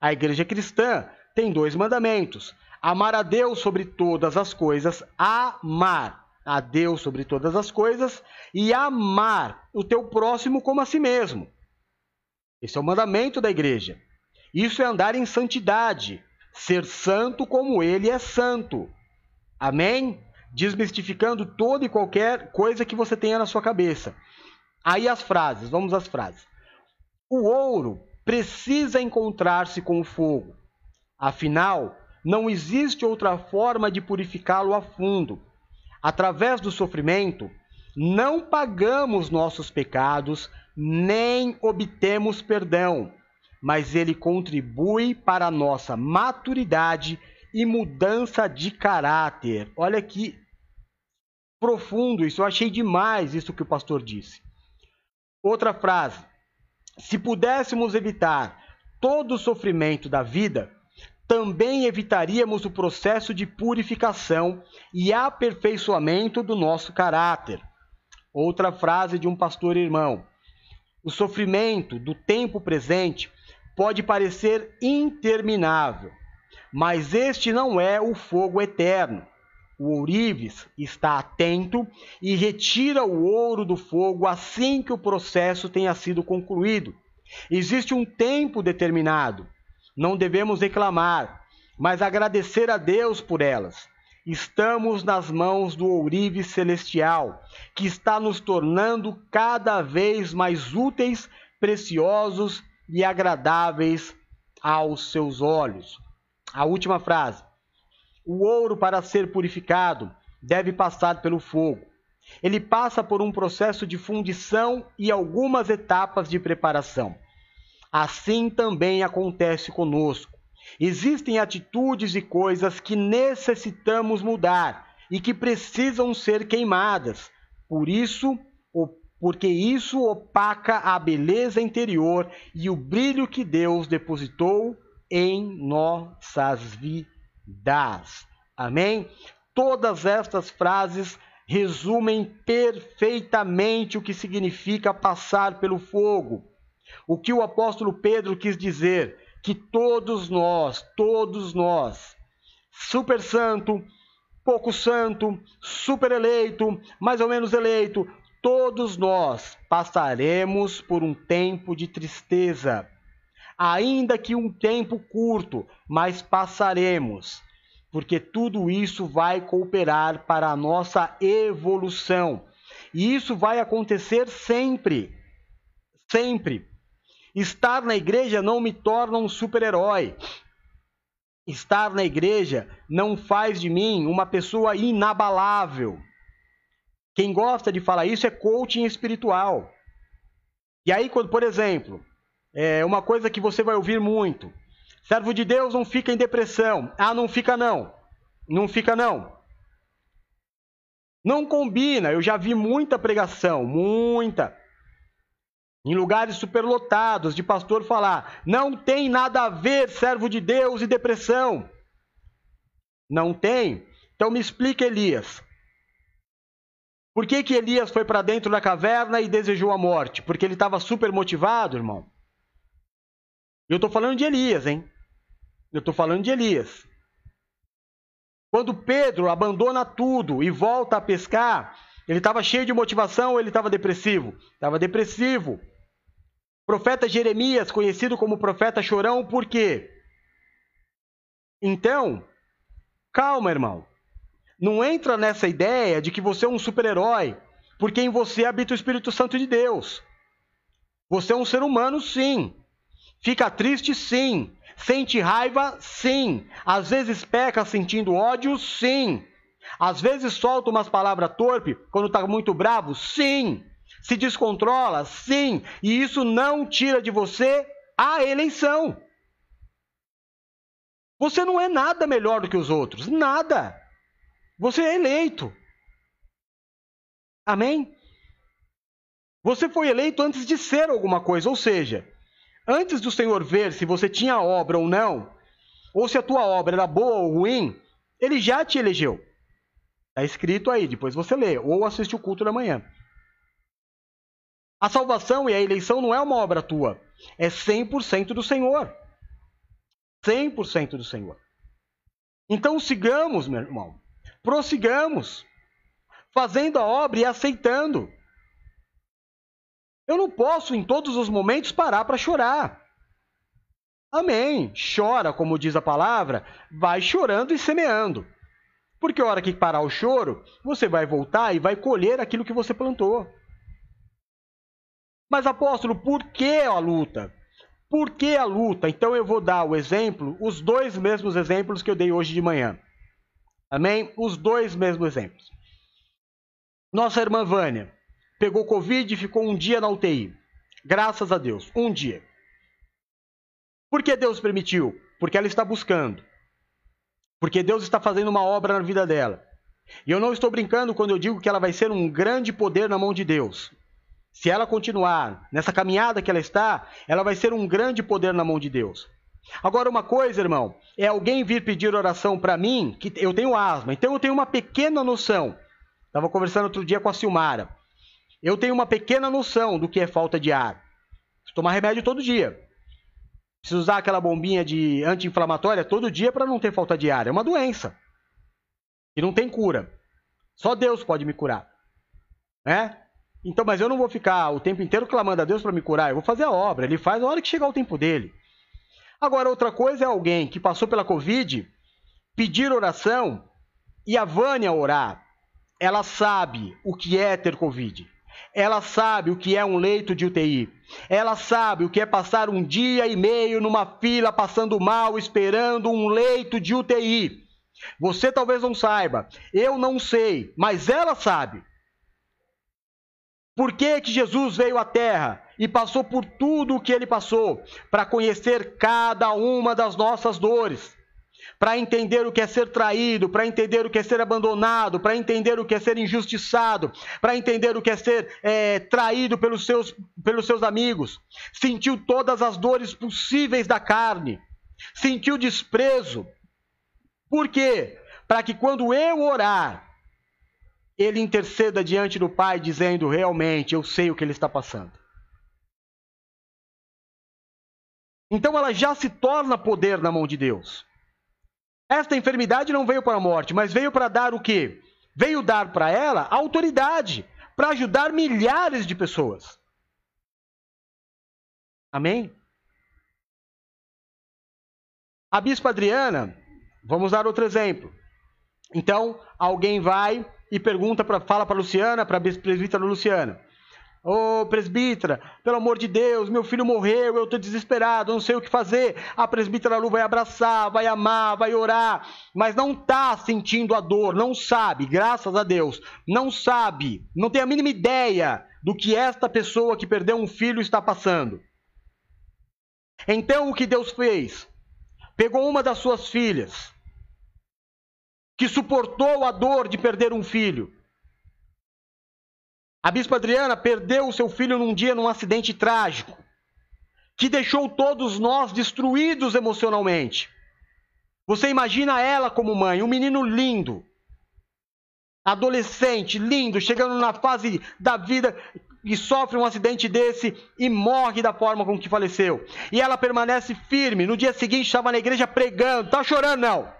A igreja cristã tem dois mandamentos: amar a Deus sobre todas as coisas, amar a Deus sobre todas as coisas e amar o teu próximo como a si mesmo. Esse é o mandamento da igreja. Isso é andar em santidade, ser santo como ele é santo. Amém? Desmistificando toda e qualquer coisa que você tenha na sua cabeça. Aí as frases, vamos às frases. O ouro precisa encontrar-se com o fogo. Afinal, não existe outra forma de purificá-lo a fundo. Através do sofrimento, não pagamos nossos pecados, nem obtemos perdão mas ele contribui para a nossa maturidade e mudança de caráter. Olha que profundo isso, eu achei demais isso que o pastor disse. Outra frase: se pudéssemos evitar todo o sofrimento da vida, também evitaríamos o processo de purificação e aperfeiçoamento do nosso caráter. Outra frase de um pastor irmão: o sofrimento do tempo presente pode parecer interminável, mas este não é o fogo eterno. O ourives está atento e retira o ouro do fogo assim que o processo tenha sido concluído. Existe um tempo determinado. Não devemos reclamar, mas agradecer a Deus por elas. Estamos nas mãos do ourives celestial, que está nos tornando cada vez mais úteis, preciosos e agradáveis aos seus olhos. A última frase. O ouro, para ser purificado, deve passar pelo fogo. Ele passa por um processo de fundição e algumas etapas de preparação. Assim também acontece conosco. Existem atitudes e coisas que necessitamos mudar e que precisam ser queimadas. Por isso, porque isso opaca a beleza interior e o brilho que Deus depositou em nossas vidas. Amém? Todas estas frases resumem perfeitamente o que significa passar pelo fogo. O que o apóstolo Pedro quis dizer que todos nós, todos nós, super santo, pouco santo, super eleito, mais ou menos eleito, Todos nós passaremos por um tempo de tristeza, ainda que um tempo curto, mas passaremos, porque tudo isso vai cooperar para a nossa evolução. E isso vai acontecer sempre. Sempre. Estar na igreja não me torna um super-herói. Estar na igreja não faz de mim uma pessoa inabalável. Quem gosta de falar isso é coaching espiritual. E aí, quando, por exemplo, é uma coisa que você vai ouvir muito: servo de Deus não fica em depressão. Ah, não fica não. Não fica não. Não combina. Eu já vi muita pregação, muita. Em lugares superlotados, de pastor falar: não tem nada a ver servo de Deus e depressão. Não tem. Então me explica, Elias. Por que, que Elias foi para dentro da caverna e desejou a morte? Porque ele estava super motivado, irmão. Eu estou falando de Elias, hein? Eu estou falando de Elias. Quando Pedro abandona tudo e volta a pescar, ele estava cheio de motivação ou ele estava depressivo? Estava depressivo. Profeta Jeremias, conhecido como profeta chorão, por quê? Então, calma, irmão. Não entra nessa ideia de que você é um super-herói, porque em você habita o Espírito Santo de Deus. Você é um ser humano, sim. Fica triste, sim. Sente raiva? Sim. Às vezes peca sentindo ódio? Sim. Às vezes solta umas palavras torpe quando está muito bravo? Sim. Se descontrola? Sim. E isso não tira de você a eleição. Você não é nada melhor do que os outros. Nada. Você é eleito. Amém? Você foi eleito antes de ser alguma coisa, ou seja, Antes do Senhor ver se você tinha obra ou não, ou se a tua obra era boa ou ruim, ele já te elegeu. Está escrito aí, depois você lê, ou assiste o culto da manhã. A salvação e a eleição não é uma obra tua, é 100% do Senhor. 100% do Senhor. Então sigamos, meu irmão, prossigamos, fazendo a obra e aceitando. Eu não posso, em todos os momentos, parar para chorar. Amém. Chora, como diz a palavra, vai chorando e semeando. Porque a hora que parar o choro, você vai voltar e vai colher aquilo que você plantou. Mas, apóstolo, por que a luta? Por que a luta? Então eu vou dar o exemplo, os dois mesmos exemplos que eu dei hoje de manhã. Amém? Os dois mesmos exemplos. Nossa irmã Vânia, pegou Covid e ficou um dia na UTI. Graças a Deus, um dia. Por que Deus permitiu? Porque ela está buscando. Porque Deus está fazendo uma obra na vida dela. E eu não estou brincando quando eu digo que ela vai ser um grande poder na mão de Deus. Se ela continuar nessa caminhada que ela está, ela vai ser um grande poder na mão de Deus. Agora, uma coisa, irmão, é alguém vir pedir oração para mim, que eu tenho asma, então eu tenho uma pequena noção. Estava conversando outro dia com a Silmara. Eu tenho uma pequena noção do que é falta de ar. Preciso tomar remédio todo dia. Preciso usar aquela bombinha de anti-inflamatória todo dia para não ter falta de ar. É uma doença. E não tem cura. Só Deus pode me curar. Né? Então, mas eu não vou ficar o tempo inteiro clamando a Deus para me curar. Eu vou fazer a obra. Ele faz a hora que chegar o tempo dele. Agora, outra coisa é alguém que passou pela Covid pedir oração e a Vânia orar. Ela sabe o que é ter Covid. Ela sabe o que é um leito de UTI. Ela sabe o que é passar um dia e meio numa fila passando mal, esperando um leito de UTI. Você talvez não saiba, eu não sei, mas ela sabe. Por que, que Jesus veio à Terra e passou por tudo o que ele passou? Para conhecer cada uma das nossas dores para entender o que é ser traído, para entender o que é ser abandonado, para entender o que é ser injustiçado, para entender o que é ser é, traído pelos seus, pelos seus amigos. Sentiu todas as dores possíveis da carne, sentiu desprezo. Por quê? Para que quando eu orar, ele interceda diante do Pai, dizendo: realmente, eu sei o que ele está passando. Então ela já se torna poder na mão de Deus. Esta enfermidade não veio para a morte, mas veio para dar o quê? Veio dar para ela autoridade para ajudar milhares de pessoas. Amém? A bispa Adriana, vamos dar outro exemplo. Então, alguém vai e pergunta para fala para Luciana, para a presbítera Luciana. Ô oh, presbítera, pelo amor de Deus, meu filho morreu, eu estou desesperado, não sei o que fazer. A presbítera Lu vai abraçar, vai amar, vai orar, mas não está sentindo a dor, não sabe, graças a Deus, não sabe, não tem a mínima ideia do que esta pessoa que perdeu um filho está passando. Então o que Deus fez? Pegou uma das suas filhas, que suportou a dor de perder um filho, A bispa Adriana perdeu o seu filho num dia num acidente trágico, que deixou todos nós destruídos emocionalmente. Você imagina ela como mãe, um menino lindo, adolescente, lindo, chegando na fase da vida e sofre um acidente desse e morre da forma com que faleceu. E ela permanece firme. No dia seguinte estava na igreja pregando. Estava chorando, não.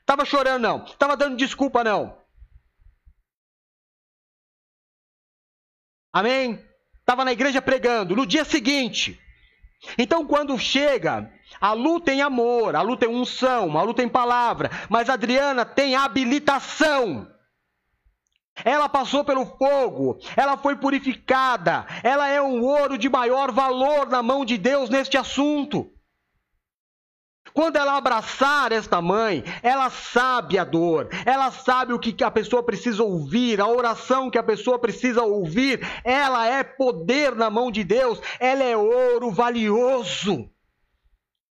Estava chorando, não. Estava dando desculpa, não. Amém? Estava na igreja pregando. No dia seguinte. Então, quando chega, a Lu tem amor, a Lu tem unção, a Lu tem palavra, mas a Adriana tem habilitação. Ela passou pelo fogo, ela foi purificada, ela é um ouro de maior valor na mão de Deus neste assunto. Quando ela abraçar esta mãe, ela sabe a dor, ela sabe o que a pessoa precisa ouvir, a oração que a pessoa precisa ouvir, ela é poder na mão de Deus, ela é ouro valioso.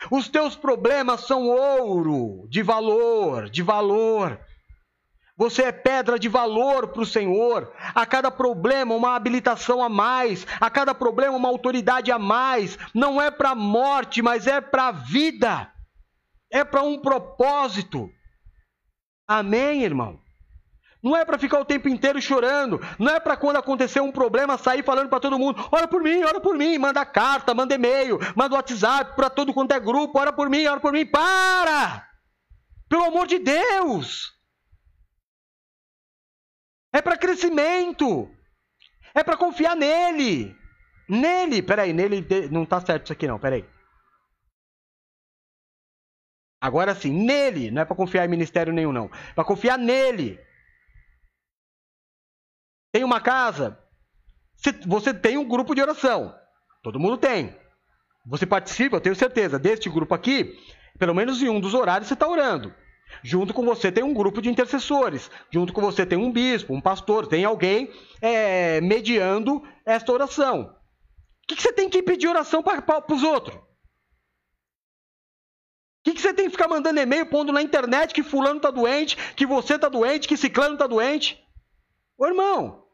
Os teus problemas são ouro de valor, de valor. Você é pedra de valor para o Senhor. A cada problema, uma habilitação a mais. A cada problema, uma autoridade a mais. Não é para a morte, mas é para a vida. É para um propósito. Amém, irmão? Não é para ficar o tempo inteiro chorando. Não é para quando acontecer um problema sair falando para todo mundo: ora por mim, ora por mim. Manda carta, manda e-mail, manda WhatsApp para todo quanto é grupo: ora por mim, ora por mim. Para! Pelo amor de Deus! É para crescimento. É para confiar nele. Nele. Peraí, nele não está certo isso aqui não, peraí. Agora sim, nele. Não é para confiar em ministério nenhum não. Para confiar nele. Tem uma casa. Você tem um grupo de oração. Todo mundo tem. Você participa, eu tenho certeza, deste grupo aqui. Pelo menos em um dos horários você está orando. Junto com você tem um grupo de intercessores. Junto com você tem um bispo, um pastor, tem alguém é, mediando esta oração. O que, que, você tem que pedir oração para os outros? Que, que, você tem que ficar mandando e-mail pondo na internet que fulano está doente, que você está doente, que ciclano está doente? Ô irmão,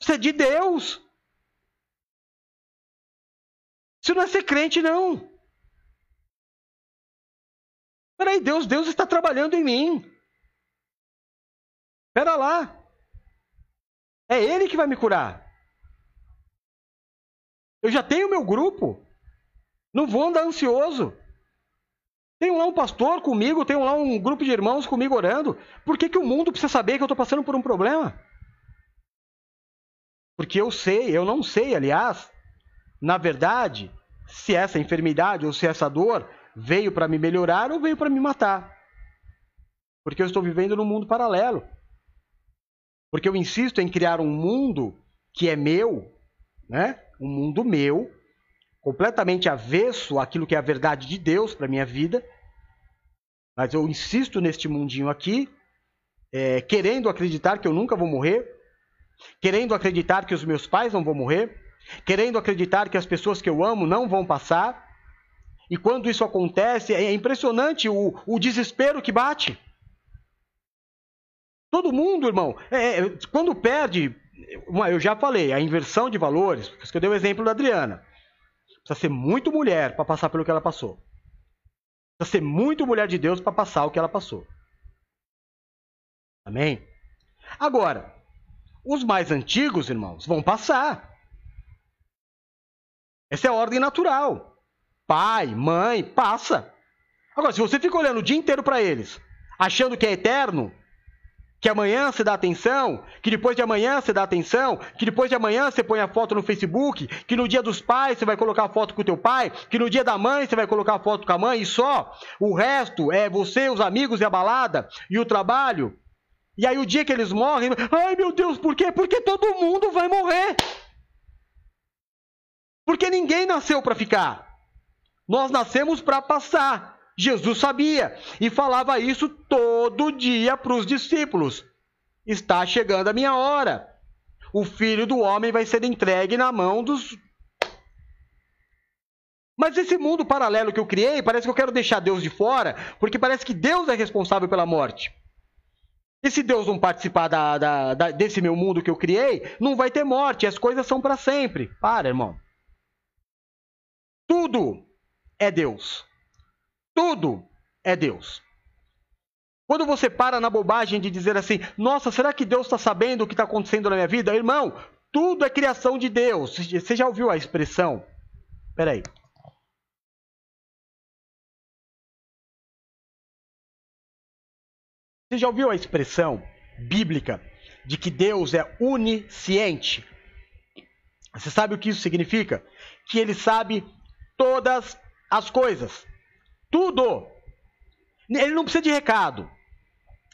isso é de Deus. Isso não é ser crente, não. Peraí, Deus, Deus está trabalhando em mim. Espera lá. É Ele que vai me curar. Eu já tenho meu grupo. Não vou andar ansioso. Tenho lá um pastor comigo, tenho lá um grupo de irmãos comigo orando. Por que, que o mundo precisa saber que eu estou passando por um problema? Porque eu sei, eu não sei, aliás, na verdade, se essa enfermidade ou se essa dor veio para me melhorar ou veio para me matar. Porque eu estou vivendo num mundo paralelo. Porque eu insisto em criar um mundo que é meu, né? Um mundo meu, completamente avesso àquilo que é a verdade de Deus para minha vida. Mas eu insisto neste mundinho aqui, é, querendo acreditar que eu nunca vou morrer, querendo acreditar que os meus pais não vão morrer, querendo acreditar que as pessoas que eu amo não vão passar, e quando isso acontece, é impressionante o, o desespero que bate. Todo mundo, irmão, é, é quando perde, eu já falei, a inversão de valores, por isso que eu dei o exemplo da Adriana. Precisa ser muito mulher para passar pelo que ela passou. Precisa ser muito mulher de Deus para passar o que ela passou. Amém? Agora, os mais antigos, irmãos, vão passar. Essa é a ordem natural pai, mãe, passa. Agora, se você fica olhando o dia inteiro para eles, achando que é eterno, que amanhã você dá atenção, que depois de amanhã você dá atenção, que depois de amanhã você põe a foto no Facebook, que no dia dos pais você vai colocar a foto com o teu pai, que no dia da mãe você vai colocar a foto com a mãe e só. O resto é você, os amigos e a balada e o trabalho. E aí o dia que eles morrem, ai meu Deus, por quê? Porque todo mundo vai morrer. Porque ninguém nasceu para ficar. Nós nascemos para passar. Jesus sabia e falava isso todo dia para os discípulos. Está chegando a minha hora. O filho do homem vai ser entregue na mão dos. Mas esse mundo paralelo que eu criei, parece que eu quero deixar Deus de fora, porque parece que Deus é responsável pela morte. E se Deus não participar da, da, da, desse meu mundo que eu criei, não vai ter morte, as coisas são para sempre. Para, irmão. Tudo é Deus. Tudo é Deus. Quando você para na bobagem de dizer assim, nossa, será que Deus está sabendo o que está acontecendo na minha vida? Irmão, tudo é criação de Deus. Você já ouviu a expressão? Peraí. Você já ouviu a expressão bíblica de que Deus é onisciente? Você sabe o que isso significa? Que ele sabe todas as coisas. Tudo. Ele não precisa de recado.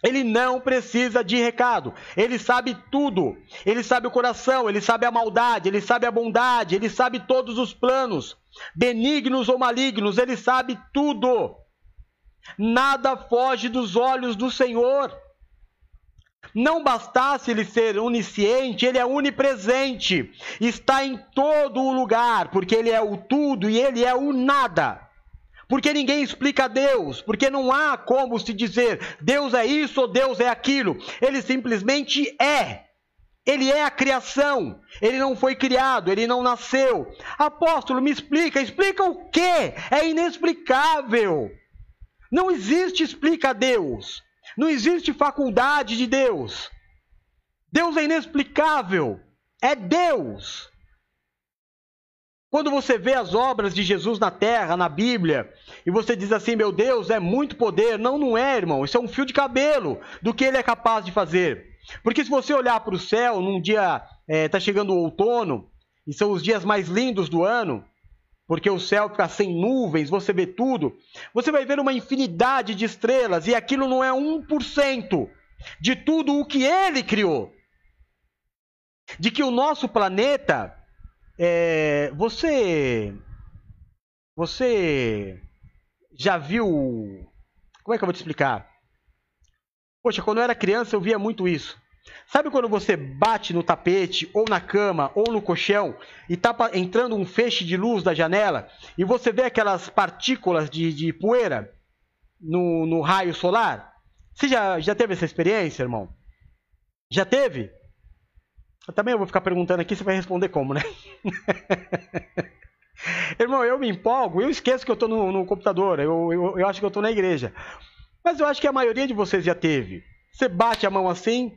Ele não precisa de recado. Ele sabe tudo. Ele sabe o coração, ele sabe a maldade, ele sabe a bondade, ele sabe todos os planos, benignos ou malignos, ele sabe tudo. Nada foge dos olhos do Senhor. Não bastasse ele ser onisciente, ele é onipresente. Está em todo o lugar, porque ele é o tudo e ele é o nada. Porque ninguém explica Deus, porque não há como se dizer Deus é isso ou Deus é aquilo. Ele simplesmente é. Ele é a criação. Ele não foi criado, ele não nasceu. Apóstolo, me explica. Explica o quê? É inexplicável. Não existe explica Deus. Não existe faculdade de Deus. Deus é inexplicável. É Deus. Quando você vê as obras de Jesus na terra, na Bíblia, e você diz assim, meu Deus, é muito poder. Não, não é, irmão. Isso é um fio de cabelo do que ele é capaz de fazer. Porque se você olhar para o céu num dia, está é, tá chegando o outono, e são os dias mais lindos do ano, porque o céu fica sem nuvens, você vê tudo, você vai ver uma infinidade de estrelas, e aquilo não é 1% de tudo o que ele criou. De que o nosso planeta. É, você. Você já viu. Como é que eu vou te explicar? Poxa, quando eu era criança eu via muito isso. Sabe quando você bate no tapete, ou na cama, ou no colchão, e tá entrando um feixe de luz da janela, e você vê aquelas partículas de, de poeira no, no, raio solar? Você já, já teve essa experiência, irmão? Já teve? Eu também vou ficar perguntando aqui, você vai responder como, né? irmão, eu me empolgo, eu esqueço que eu estou no, no, computador, eu, eu, eu acho que eu estou na igreja. Mas eu acho que a maioria de vocês já teve. Você bate a mão assim,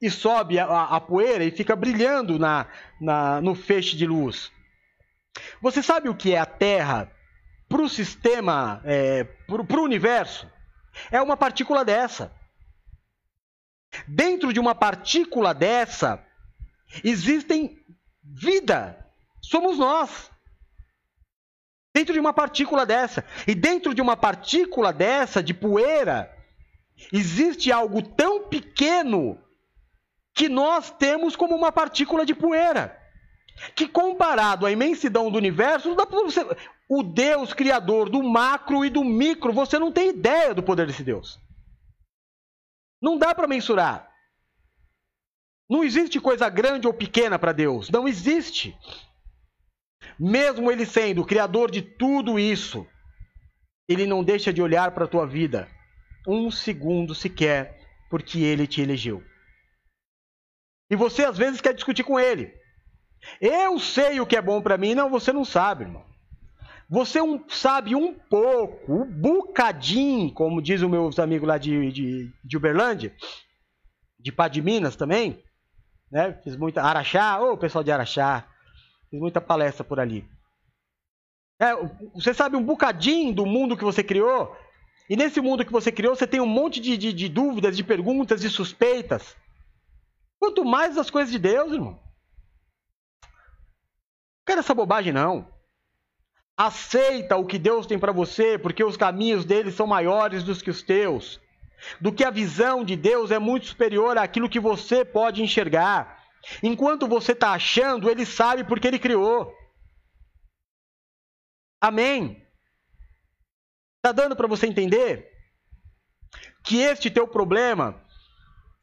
e sobe a, a, a poeira e fica brilhando na, na, no feixe de luz. Você sabe o que é a Terra para o sistema, é, para o universo? É uma partícula dessa. Dentro de uma partícula dessa, existem vida. Somos nós. Dentro de uma partícula dessa. E dentro de uma partícula dessa, de poeira, existe algo tão pequeno que nós temos como uma partícula de poeira. Que comparado à imensidão do universo, você. O Deus criador do macro e do micro, você não tem ideia do poder desse Deus. Não dá para mensurar. Não existe coisa grande ou pequena para Deus. Não existe. Mesmo Ele sendo o criador de tudo isso, Ele não deixa de olhar para a tua vida um segundo sequer, porque Ele te elegeu. E você às vezes quer discutir com ele. Eu sei o que é bom para mim. Não, você não sabe, irmão. Você um, sabe um pouco, um bocadinho, como diz os meus amigos lá de, de, de Uberlândia, de Pá de Minas também. Né? Fiz muita. Araxá, ô pessoal de Araxá. Fiz muita palestra por ali. É, você sabe um bocadinho do mundo que você criou. E nesse mundo que você criou, você tem um monte de, de, de dúvidas, de perguntas, de suspeitas. Quanto mais as coisas de Deus, irmão. Não quero essa bobagem, não. Aceita o que Deus tem para você, porque os caminhos dele são maiores do que os teus. Do que a visão de Deus é muito superior àquilo que você pode enxergar. Enquanto você está achando, ele sabe porque ele criou. Amém? Está dando para você entender que este teu problema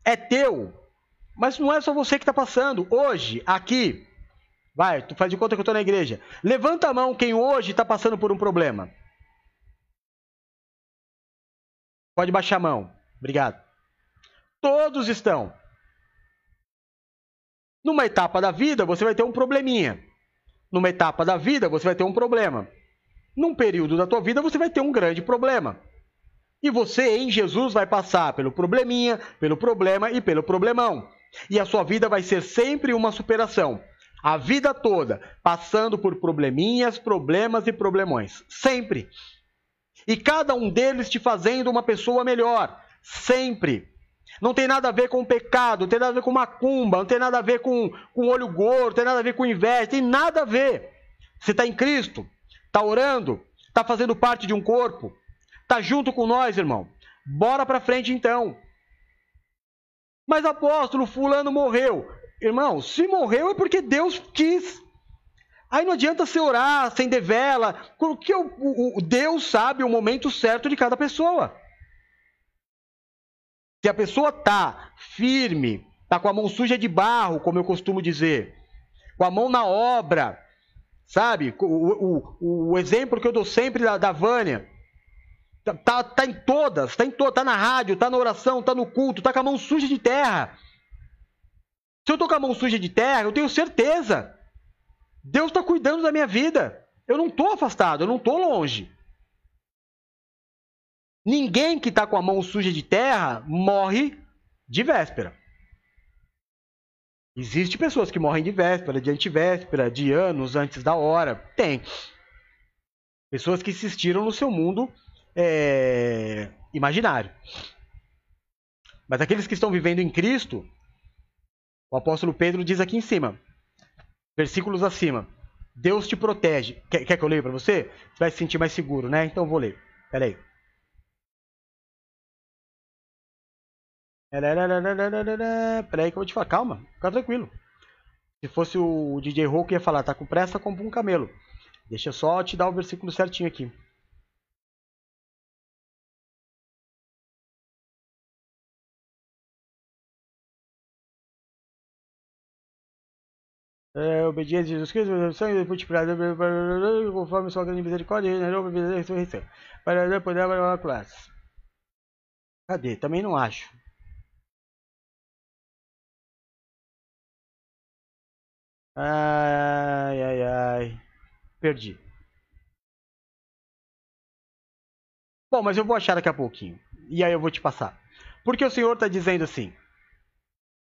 é teu mas não é só você que está passando. Hoje, aqui, vai, tu faz de conta que eu estou na igreja. Levanta a mão quem hoje está passando por um problema. Pode baixar a mão. Obrigado. Todos estão. Numa etapa da vida, você vai ter um probleminha. Numa etapa da vida, você vai ter um problema. Num período da tua vida, você vai ter um grande problema. E você, em Jesus, vai passar pelo probleminha, pelo problema e pelo problemão. E a sua vida vai ser sempre uma superação. A vida toda, passando por probleminhas, problemas e problemões. Sempre. E cada um deles te fazendo uma pessoa melhor. Sempre. Não tem nada a ver com pecado, não tem nada a ver com macumba, não tem nada a ver com, com olho gordo, não tem nada a ver com inveja, tem nada a ver. Você está em Cristo, está orando, está fazendo parte de um corpo, está junto com nós, irmão. Bora para frente então. Mas apóstolo, fulano morreu. Irmão, se morreu é porque Deus quis. Aí não adianta você orar, acender vela, porque o, o, o Deus sabe o momento certo de cada pessoa. Se a pessoa tá firme, tá com a mão suja de barro, como eu costumo dizer, com a mão na obra, sabe? O, o, o exemplo que eu dou sempre da, da Vânia, tá, tá, tá em todas, tá em todas, tá na rádio, tá na oração, tá no culto, tá com a mão suja de terra. Se eu tô com a mão suja de terra, eu tenho certeza. Deus está cuidando da minha vida. Eu não estou afastado, eu não estou longe. Ninguém que está com a mão suja de terra morre de véspera. Existem pessoas que morrem de véspera, de antivéspera, de anos antes da hora. Tem. Pessoas que existiram no seu mundo é, imaginário. Mas aqueles que estão vivendo em Cristo, o apóstolo Pedro diz aqui em cima, versículos acima: Deus te protege. Quer, quer que eu leia para você? Você vai se sentir mais seguro, né? Então vou ler. Peraí. aí. Peraí que eu vou te falar. Calma, fica tranquilo. Se fosse o DJ Hulk, ia falar, tá com pressa, compra um camelo. Deixa eu só te dar o versículo certinho aqui. É, obediência de Jesus Cristo, sangue multiplicado conforme sua grande misericórdia, e ressurreição. Para poder a classe. Cadê? Também não acho. Ai, ai, ai. Perdi. Bom, mas eu vou achar daqui a pouquinho. E aí eu vou te passar. Porque o Senhor está dizendo assim: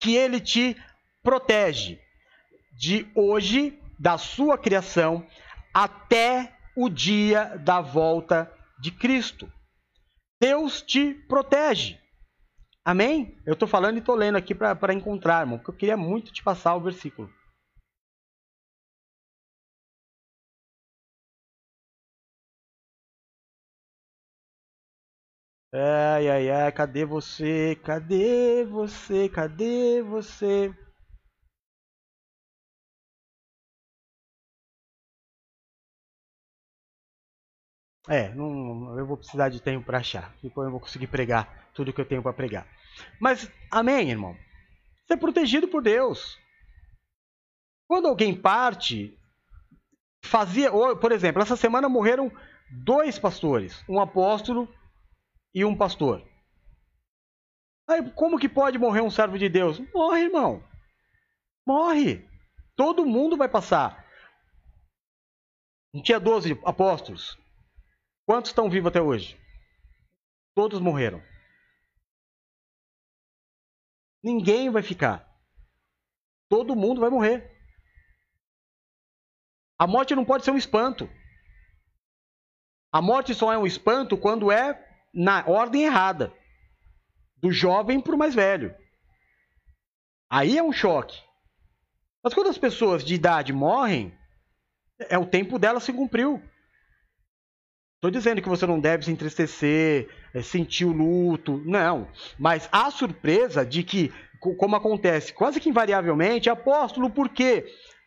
que Ele te protege de hoje, da sua criação, até o dia da volta de Cristo. Deus te protege. Amém? Eu estou falando e estou lendo aqui para encontrar, irmão, porque eu queria muito te passar o versículo. Ai, ai, ai, cadê você? Cadê você? Cadê você? É, não, eu vou precisar de tempo para achar. Depois eu vou conseguir pregar tudo que eu tenho para pregar. Mas, amém, irmão? Você é protegido por Deus. Quando alguém parte, fazia. Por exemplo, essa semana morreram dois pastores, um apóstolo e um pastor. Aí, como que pode morrer um servo de Deus? Morre, irmão. Morre. Todo mundo vai passar. Não tinha 12 apóstolos. Quantos estão vivos até hoje? Todos morreram. Ninguém vai ficar. Todo mundo vai morrer. A morte não pode ser um espanto. A morte só é um espanto quando é na ordem errada. Do jovem para o mais velho. Aí é um choque. Mas quando as pessoas de idade morrem, é o tempo dela se cumpriu. Estou dizendo que você não deve se entristecer, é, sentir o luto, não. Mas a surpresa de que, como acontece quase que invariavelmente, apóstolo, por quê?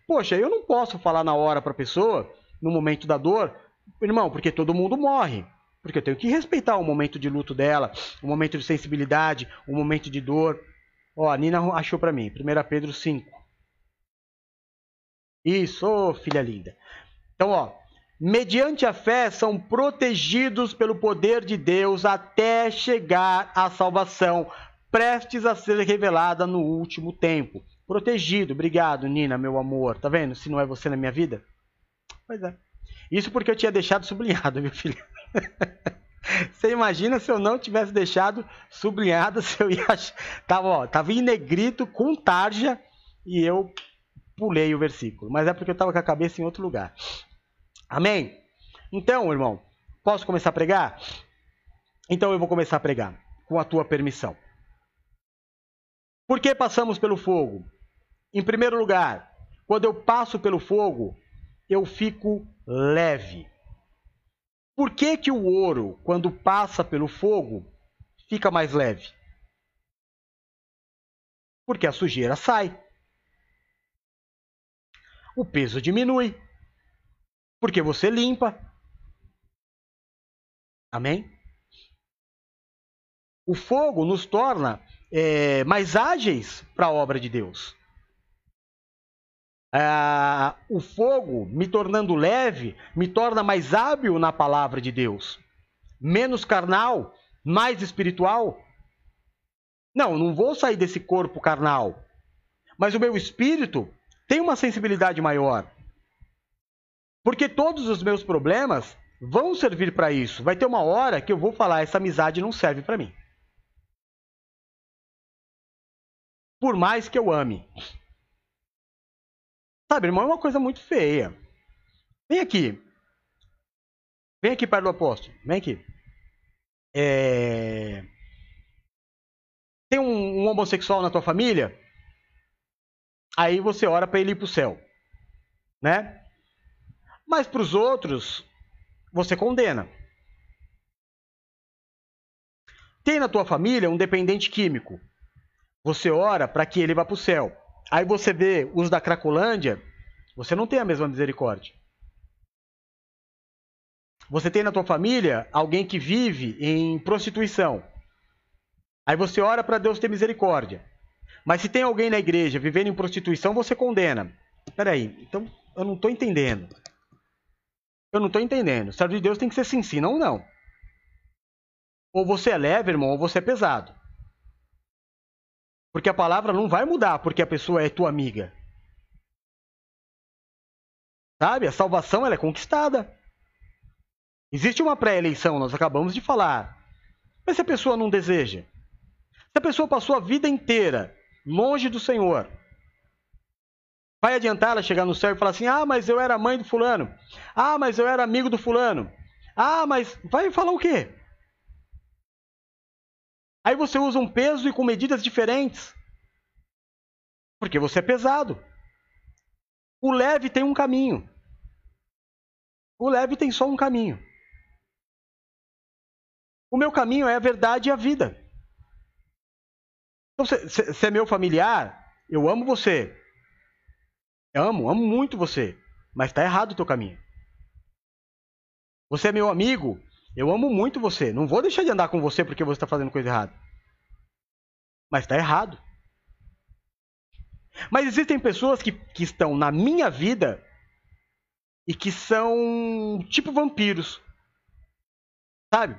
Poxa, eu não posso falar na hora para a pessoa, no momento da dor, irmão, porque todo mundo morre. Porque eu tenho que respeitar o momento de luto dela, o momento de sensibilidade, o momento de dor. Ó, a Nina achou para mim, 1 Pedro 5. Isso, oh, filha linda. Então, ó, mediante a fé são protegidos pelo poder de Deus até chegar à salvação prestes a ser revelada no último tempo. Protegido, obrigado, Nina, meu amor. Tá vendo? Se não é você na minha vida. Pois é. Isso porque eu tinha deixado sublinhado, meu filho. Você imagina se eu não tivesse deixado sublinhado, se eu ia. Tava, ó, tava em negrito com tarja e eu pulei o versículo. Mas é porque eu estava com a cabeça em outro lugar. Amém? Então, irmão, posso começar a pregar? Então eu vou começar a pregar, com a tua permissão. Por que passamos pelo fogo? Em primeiro lugar, quando eu passo pelo fogo, eu fico leve. Por que, que o ouro, quando passa pelo fogo, fica mais leve? Porque a sujeira sai. O peso diminui. Porque você limpa. Amém? O fogo nos torna é, mais ágeis para a obra de Deus. Ah, o fogo, me tornando leve, me torna mais hábil na palavra de Deus. Menos carnal, mais espiritual. Não, não vou sair desse corpo carnal. Mas o meu espírito tem uma sensibilidade maior. Porque todos os meus problemas vão servir para isso. Vai ter uma hora que eu vou falar: essa amizade não serve para mim. Por mais que eu ame. Sabe, irmão, é uma coisa muito feia. Vem aqui. Vem aqui, Pai do Apóstolo. Vem aqui. É... Tem um, um, homossexual na tua família? Aí você ora para ele ir para o céu. Né? Mas para os outros, você condena. Tem na tua família um dependente químico. Você ora para que ele vá para o céu. Aí você vê os da Cracolândia, você não tem a mesma misericórdia. Você tem na tua família alguém que vive em prostituição. Aí você ora para Deus ter misericórdia. Mas se tem alguém na igreja vivendo em prostituição, você condena. Peraí, então eu não estou entendendo. Eu não estou entendendo. Servo de Deus tem que ser sim, sim, não, não. Ou você é leve, irmão, ou você é pesado. Porque a palavra não vai mudar porque a pessoa é tua amiga. Sabe? A salvação ela é conquistada. Existe uma pré-eleição, nós acabamos de falar. Mas se a pessoa não deseja? Se a pessoa passou a vida inteira longe do Senhor, vai adiantar ela chegar no céu e falar assim: ah, mas eu era mãe do fulano. Ah, mas eu era amigo do fulano. Ah, mas vai falar o quê? Aí você usa um peso e com medidas diferentes. Porque você é pesado. O leve tem um caminho. O leve tem só um caminho. O meu caminho é a verdade e a vida. Então, é meu familiar, eu amo você. Amo, amo muito você. Mas está errado o teu caminho. Você é meu amigo, eu amo muito você. Não vou deixar de andar com você porque você está fazendo coisa errada. Mas está errado. Mas existem pessoas que, que estão na minha vida e que são tipo vampiros. Sabe?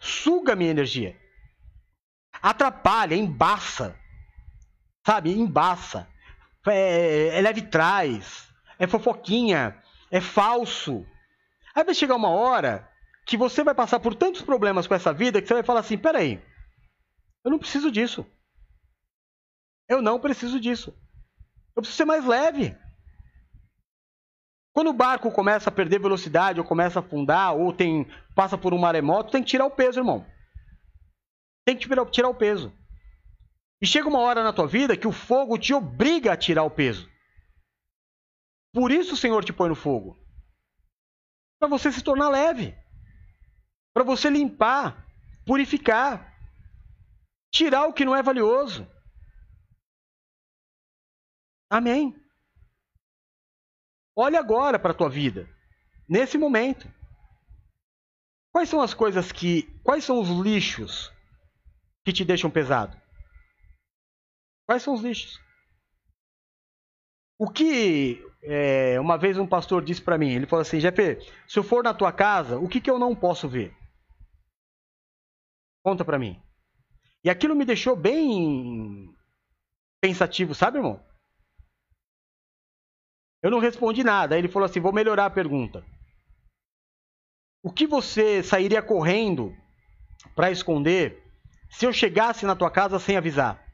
Suga minha energia. Atrapalha, embaça. Sabe? Embaça. É, é leve trás. É fofoquinha. É falso. Aí vai chegar uma hora que você vai passar por tantos problemas com essa vida que você vai falar assim: peraí, eu não preciso disso. Eu não preciso disso. Eu preciso ser mais leve. Quando o barco começa a perder velocidade, ou começa a afundar, ou tem passa por um maremoto, tem que tirar o peso, irmão. Tem que tirar o peso. E chega uma hora na tua vida que o fogo te obriga a tirar o peso. Por isso o Senhor te põe no fogo. Para você se tornar leve para você limpar, purificar, tirar o que não é valioso. Amém. Olhe agora para a tua vida, nesse momento. Quais são as coisas que. Quais são os lixos que te deixam pesado? Quais são os lixos? O que é, uma vez um pastor disse para mim, ele falou assim, Jeff, se eu for na tua casa, o que, que eu não posso ver? Conta para mim. E aquilo me deixou bem pensativo, sabe, irmão? Eu não respondi nada. Aí ele falou assim: vou melhorar a pergunta. O que você sairia correndo para esconder se eu chegasse na tua casa sem avisar?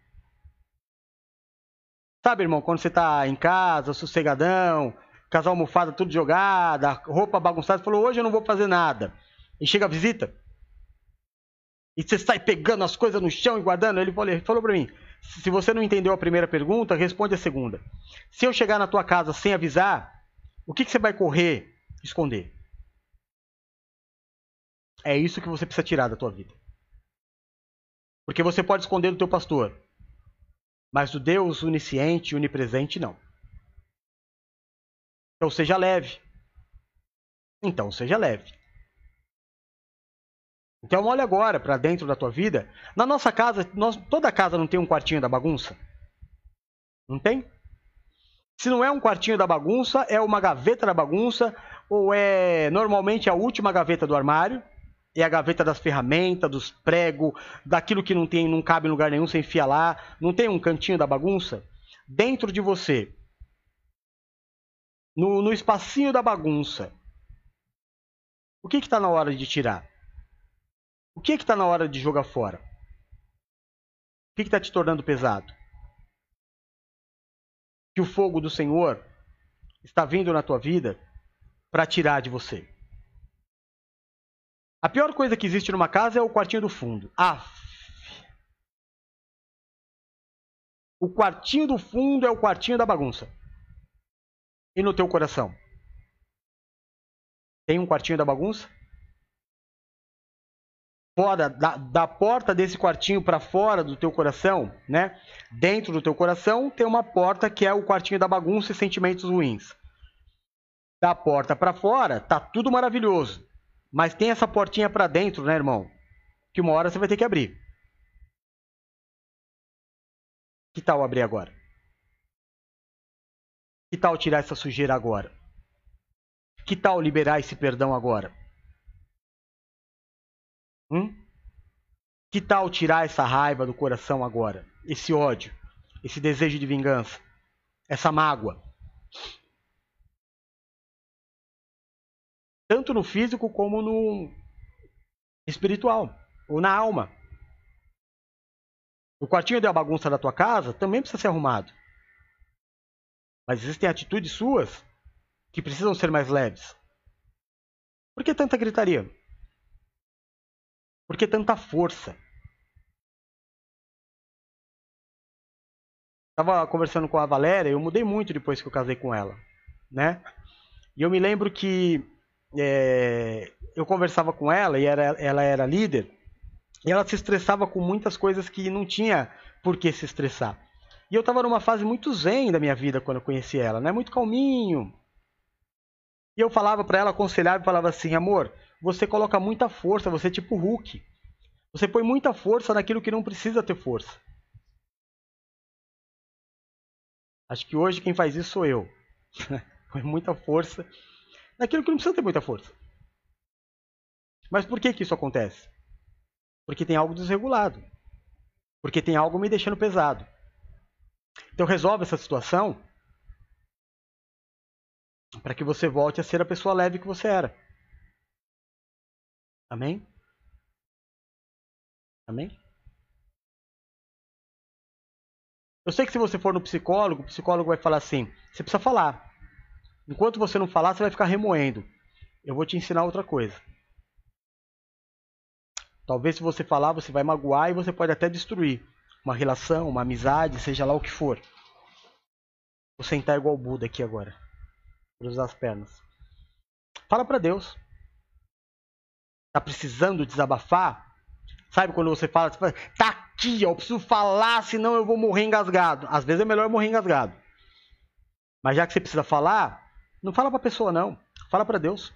Sabe, irmão, quando você tá em casa, sossegadão, casal almofada tudo jogada, roupa bagunçada, falou, hoje eu não vou fazer nada. E chega a visita. E você sai pegando as coisas no chão e guardando. Ele falou, falou para mim, se você não entendeu a primeira pergunta, responde a segunda. Se eu chegar na tua casa sem avisar, o que, que você vai correr esconder? É isso que você precisa tirar da tua vida. Porque você pode esconder do teu pastor, mas do Deus onisciente e onipresente não. Então seja leve. Então seja leve. Então olha agora para dentro da tua vida. Na nossa casa, nós, toda casa não tem um quartinho da bagunça? Não tem? Se não é um quartinho da bagunça, é uma gaveta da bagunça, ou é normalmente a última gaveta do armário, é a gaveta das ferramentas, dos pregos, daquilo que não tem, não cabe em lugar nenhum, você enfia lá. Não tem um cantinho da bagunça? Dentro de você, no, no espacinho da bagunça, o que está na hora de tirar? O que está na hora de jogar fora? O que está te tornando pesado? Que o fogo do Senhor está vindo na tua vida para tirar de você. A pior coisa que existe numa casa é o quartinho do fundo. Ah. O quartinho do fundo é o quartinho da bagunça. E no teu coração? Tem um quartinho da bagunça? fora da, da porta desse quartinho para fora do teu coração, né? Dentro do teu coração tem uma porta que é o quartinho da bagunça e sentimentos ruins. Da porta para fora tá tudo maravilhoso, mas tem essa portinha para dentro, né, irmão? Que uma hora você vai ter que abrir. Que tal abrir agora? Que tal tirar essa sujeira agora? Que tal liberar esse perdão agora? Hum? Que tal tirar essa raiva do coração agora? Esse ódio, esse desejo de vingança, essa mágoa. Tanto no físico como no espiritual, ou na alma. O quartinho da bagunça da tua casa também precisa ser arrumado. Mas existem atitudes suas que precisam ser mais leves. Por que tanta gritaria? Por que tanta força? Estava conversando com a Valéria, eu mudei muito depois que eu casei com ela, né? E eu me lembro que é, eu conversava com ela e era, ela era líder, e ela se estressava com muitas coisas que não tinha por que se estressar. E eu estava numa fase muito zen da minha vida quando eu conheci ela, né? Muito calminho. E eu falava para ela, aconselhava e falava assim, amor, você coloca muita força, você é tipo Hulk. Você põe muita força naquilo que não precisa ter força. Acho que hoje quem faz isso sou eu. põe muita força naquilo que não precisa ter muita força. Mas por que, que isso acontece? Porque tem algo desregulado. Porque tem algo me deixando pesado. Então resolve essa situação para que você volte a ser a pessoa leve que você era. Amém? Amém? Eu sei que se você for no psicólogo, o psicólogo vai falar assim: você precisa falar. Enquanto você não falar, você vai ficar remoendo. Eu vou te ensinar outra coisa. Talvez se você falar, você vai magoar e você pode até destruir uma relação, uma amizade, seja lá o que for. Vou sentar igual o Buda aqui agora. Cruzar as pernas. Fala para Deus tá precisando desabafar, sabe quando você fala, você fala tá aqui, eu preciso falar, senão eu vou morrer engasgado. Às vezes é melhor morrer engasgado. Mas já que você precisa falar, não fala para a pessoa não, fala para Deus.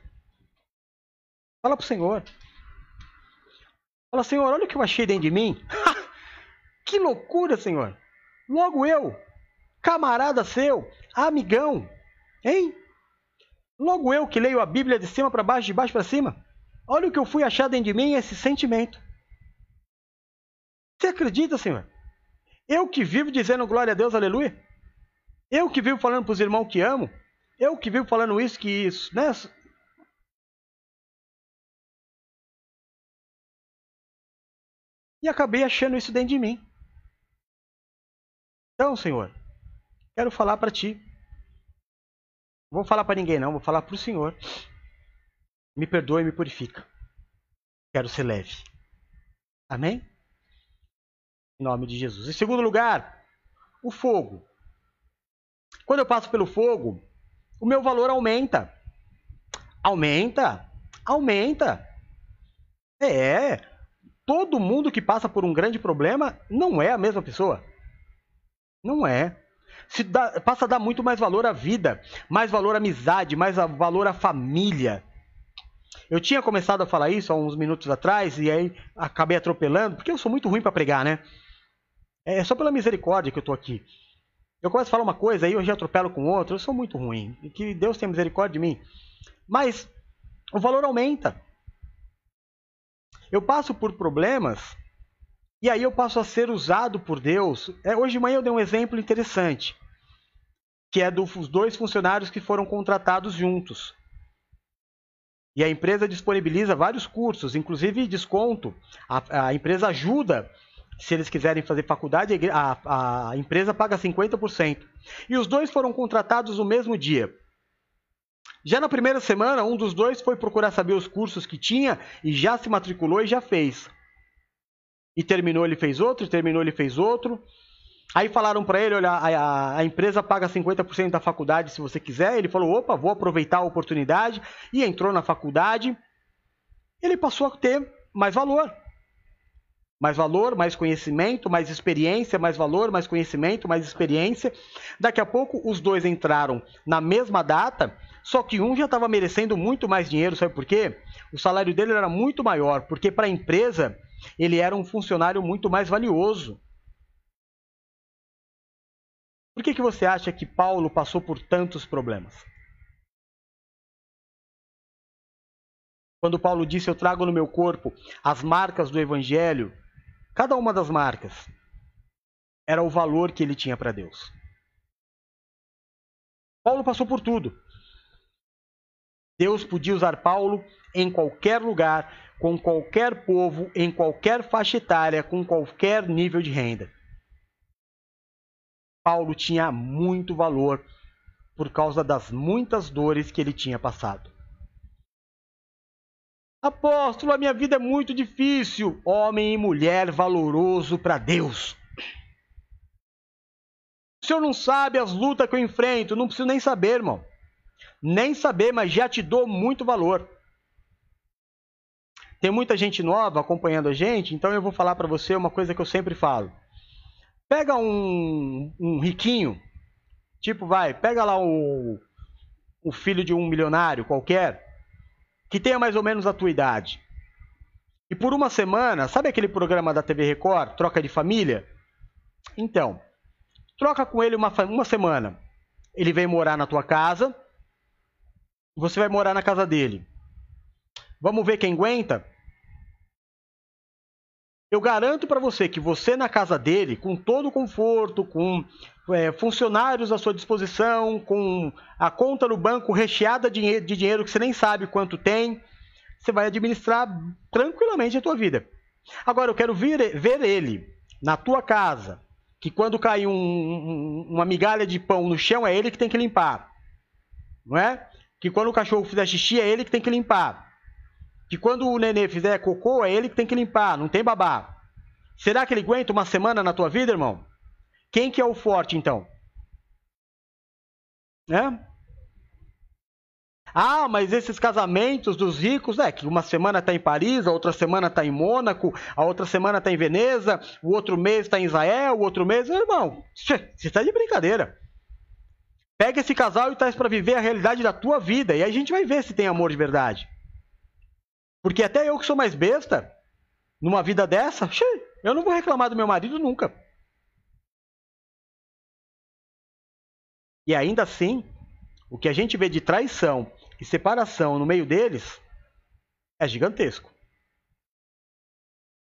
Fala para o Senhor. Fala, Senhor, olha o que eu achei dentro de mim. que loucura, Senhor. Logo eu, camarada seu, amigão, hein? Logo eu que leio a Bíblia de cima para baixo, de baixo para cima. Olha o que eu fui achar dentro de mim, esse sentimento. Você acredita, Senhor? Eu que vivo dizendo glória a Deus, aleluia? Eu que vivo falando para os irmãos que amo? Eu que vivo falando isso, que isso, né? E acabei achando isso dentro de mim. Então, Senhor, quero falar para ti. Não vou falar para ninguém, não, vou falar para o Senhor. Me perdoe e me purifica. Quero ser leve. Amém? Em nome de Jesus. Em segundo lugar, o fogo. Quando eu passo pelo fogo, o meu valor aumenta. Aumenta? Aumenta. É. Todo mundo que passa por um grande problema não é a mesma pessoa. Não é. Se dá, passa a dar muito mais valor à vida, mais valor à amizade, mais valor à família. Eu tinha começado a falar isso há uns minutos atrás e aí acabei atropelando, porque eu sou muito ruim para pregar, né? É só pela misericórdia que eu tô aqui. Eu começo a falar uma coisa, aí eu atropelo com outra, eu sou muito ruim. E que Deus tenha misericórdia de mim. Mas o valor aumenta. Eu passo por problemas e aí eu passo a ser usado por Deus. É, hoje de manhã eu dei um exemplo interessante, que é dos dois funcionários que foram contratados juntos. E a empresa disponibiliza vários cursos, inclusive desconto. A, a empresa ajuda, se eles quiserem fazer faculdade, a, a empresa paga 50%. E os dois foram contratados no mesmo dia. Já na primeira semana, um dos dois foi procurar saber os cursos que tinha e já se matriculou e já fez e terminou, ele fez outro, terminou, ele fez outro. Aí falaram para ele, olha, a, a, empresa paga 50% da faculdade se você quiser. Ele falou, opa, vou aproveitar a oportunidade. E entrou na faculdade. Ele passou a ter mais valor. Mais valor, mais conhecimento, mais experiência, mais valor, mais conhecimento, mais experiência. Daqui a pouco os dois entraram na mesma data, só que um já estava merecendo muito mais dinheiro, sabe por quê? O salário dele era muito maior, porque para a empresa ele era um funcionário muito mais valioso. Por que, que você acha que Paulo passou por tantos problemas? Quando Paulo disse: Eu trago no meu corpo as marcas do Evangelho, cada uma das marcas era o valor que ele tinha para Deus. Paulo passou por tudo. Deus podia usar Paulo em qualquer lugar, com qualquer povo, em qualquer faixa etária, com qualquer nível de renda. Paulo tinha muito valor por causa das muitas dores que ele tinha passado. Apóstolo, a minha vida é muito difícil. Homem e mulher valoroso para Deus. O senhor não sabe as lutas que eu enfrento. Não preciso nem saber, irmão. Nem saber, mas já te dou muito valor. Tem muita gente nova acompanhando a gente, então eu vou falar para você uma coisa que eu sempre falo. Pega um, um riquinho, tipo, vai, pega lá o, o filho de um milionário qualquer, que tenha mais ou menos a tua idade. E por uma semana, sabe aquele programa da TV Record, Troca de Família? Então, troca com ele uma, uma semana. Ele vem morar na tua casa, você vai morar na casa dele. Vamos ver quem aguenta? Eu garanto para você que você na casa dele, com todo o conforto, com é, funcionários à sua disposição, com a conta no banco recheada de dinheiro que você nem sabe quanto tem, você vai administrar tranquilamente a tua vida. Agora, eu quero ver, ver ele na tua casa, que quando cai um, um, uma migalha de pão no chão, é ele que tem que limpar. Não é? Que quando o cachorro fizer xixi, é ele que tem que limpar que quando o nenê fizer cocô, é ele que tem que limpar, não tem babá. Será que ele aguenta uma semana na tua vida, irmão? Quem que é o forte, então? É? Ah, mas esses casamentos dos ricos, é que uma semana está em Paris, a outra semana está em Mônaco, a outra semana está em Veneza, o outro mês está em Israel, o outro mês, irmão, você está de brincadeira. Pega esse casal e traz para viver a realidade da tua vida, e aí a gente vai ver se tem amor de verdade. Porque até eu que sou mais besta, numa vida dessa, eu não vou reclamar do meu marido nunca. E ainda assim, o que a gente vê de traição e separação no meio deles é gigantesco.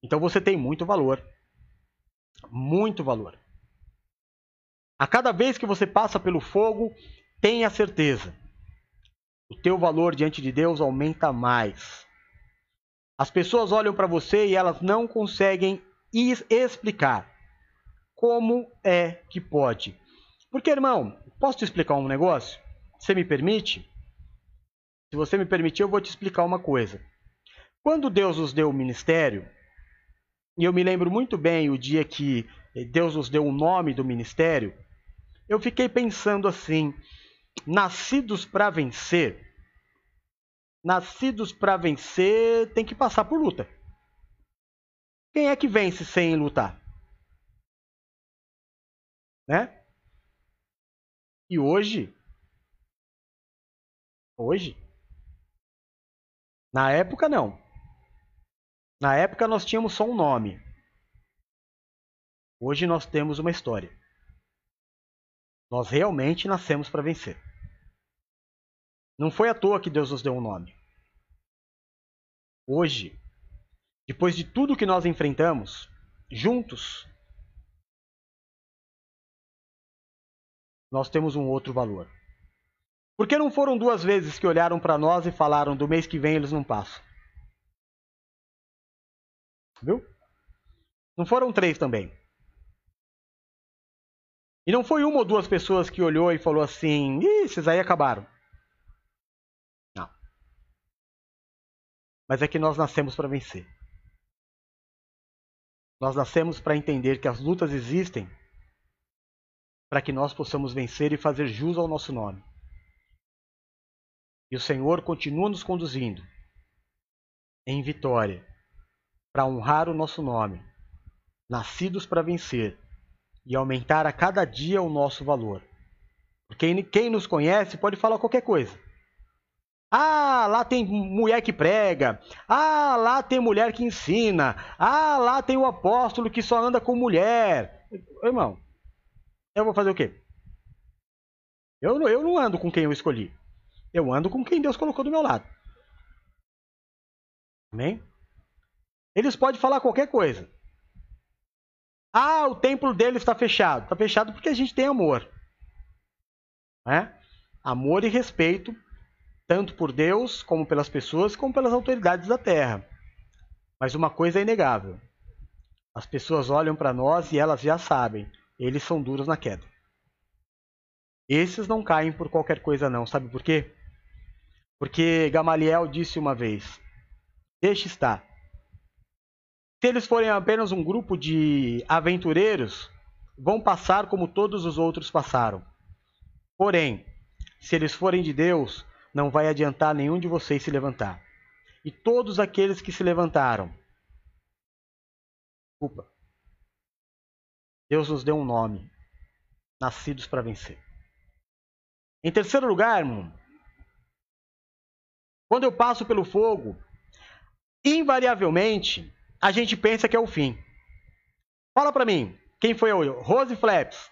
Então você tem muito valor. Muito valor. A cada vez que você passa pelo fogo, tenha certeza, o teu valor diante de Deus aumenta mais. As pessoas olham para você e elas não conseguem explicar como é que pode. Porque, irmão, posso te explicar um negócio? Você me permite? Se você me permitir, eu vou te explicar uma coisa. Quando Deus nos deu o ministério, e eu me lembro muito bem o dia que Deus nos deu o nome do ministério, eu fiquei pensando assim: nascidos para vencer, nascidos para vencer tem que passar por luta. Quem é que vence sem lutar? Né? E hoje, hoje, na época não. Na época nós tínhamos só um nome. Hoje nós temos uma história. Nós realmente nascemos para vencer. Não foi à toa que Deus nos deu um nome. Hoje, depois de tudo que nós enfrentamos, juntos, nós temos um outro valor. Porque não foram duas vezes que olharam para nós e falaram: do mês que vem eles não passam. Viu? Não foram três também. E não foi uma ou duas pessoas que olhou e falou assim: Ih, esses aí acabaram. Mas é que nós nascemos para vencer. Nós nascemos para entender que as lutas existem para que nós possamos vencer e fazer jus ao nosso nome. E o Senhor continua nos conduzindo em vitória para honrar o nosso nome, nascidos para vencer e aumentar a cada dia o nosso valor. Porque quem nos conhece pode falar qualquer coisa. Ah, lá tem mulher que prega. Ah, lá tem mulher que ensina. Ah, lá tem o apóstolo que só anda com mulher. Irmão, eu vou fazer o quê? Eu, eu não ando com quem eu escolhi. Eu ando com quem Deus colocou do meu lado. Amém? Eles podem falar qualquer coisa. Ah, o templo dele está fechado. Está fechado porque a gente tem amor. Né? Amor e respeito, tanto por Deus, como pelas pessoas, como pelas autoridades da terra. Mas uma coisa é inegável: as pessoas olham para nós e elas já sabem, eles são duros na queda. Esses não caem por qualquer coisa, não. Sabe por quê? Porque Gamaliel disse uma vez: Deixe estar. Se eles forem apenas um grupo de aventureiros, vão passar como todos os outros passaram. Porém, se eles forem de Deus, não vai adiantar nenhum de vocês se levantar. E todos aqueles que se levantaram, desculpa, Deus nos deu um nome, nascidos para vencer. Em terceiro lugar, irmão, quando eu passo pelo fogo, invariavelmente a gente pensa que é o fim. Fala para mim, quem foi eu? Rose Flaps.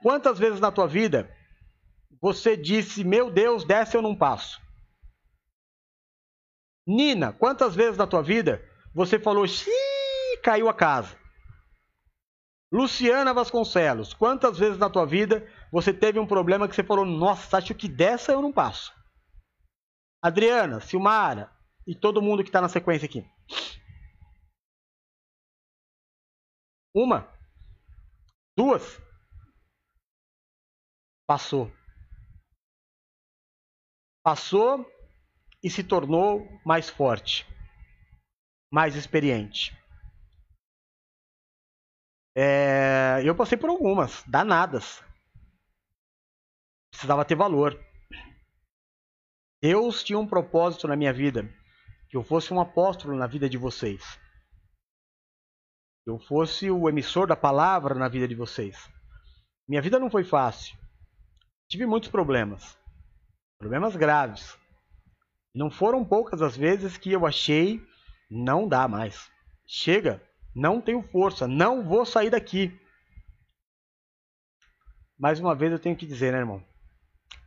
Quantas vezes na tua vida você disse, meu Deus, desce eu não passo? Nina, quantas vezes na tua vida você falou, xiii, caiu a casa? Luciana Vasconcelos, quantas vezes na tua vida você teve um problema que você falou, nossa, acho que dessa eu não passo? Adriana, Silmara e todo mundo que está na sequência aqui. Uma. Duas. Passou. Passou e se tornou mais forte, mais experiente. É, eu passei por algumas, danadas. Precisava ter valor. Deus tinha um propósito na minha vida, que eu fosse um apóstolo na vida de vocês eu fosse o emissor da palavra na vida de vocês. Minha vida não foi fácil. Tive muitos problemas. Problemas graves. Não foram poucas as vezes que eu achei não dá mais. Chega, não tenho força, não vou sair daqui. Mais uma vez eu tenho que dizer, né, irmão?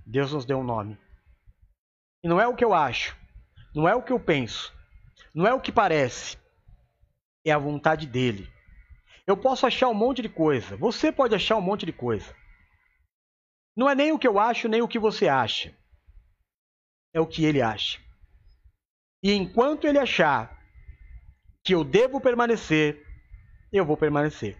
Deus nos deu um nome. E não é o que eu acho, não é o que eu penso, não é o que parece, é a vontade dele. Eu posso achar um monte de coisa. Você pode achar um monte de coisa. Não é nem o que eu acho, nem o que você acha. É o que ele acha. E enquanto ele achar que eu devo permanecer, eu vou permanecer.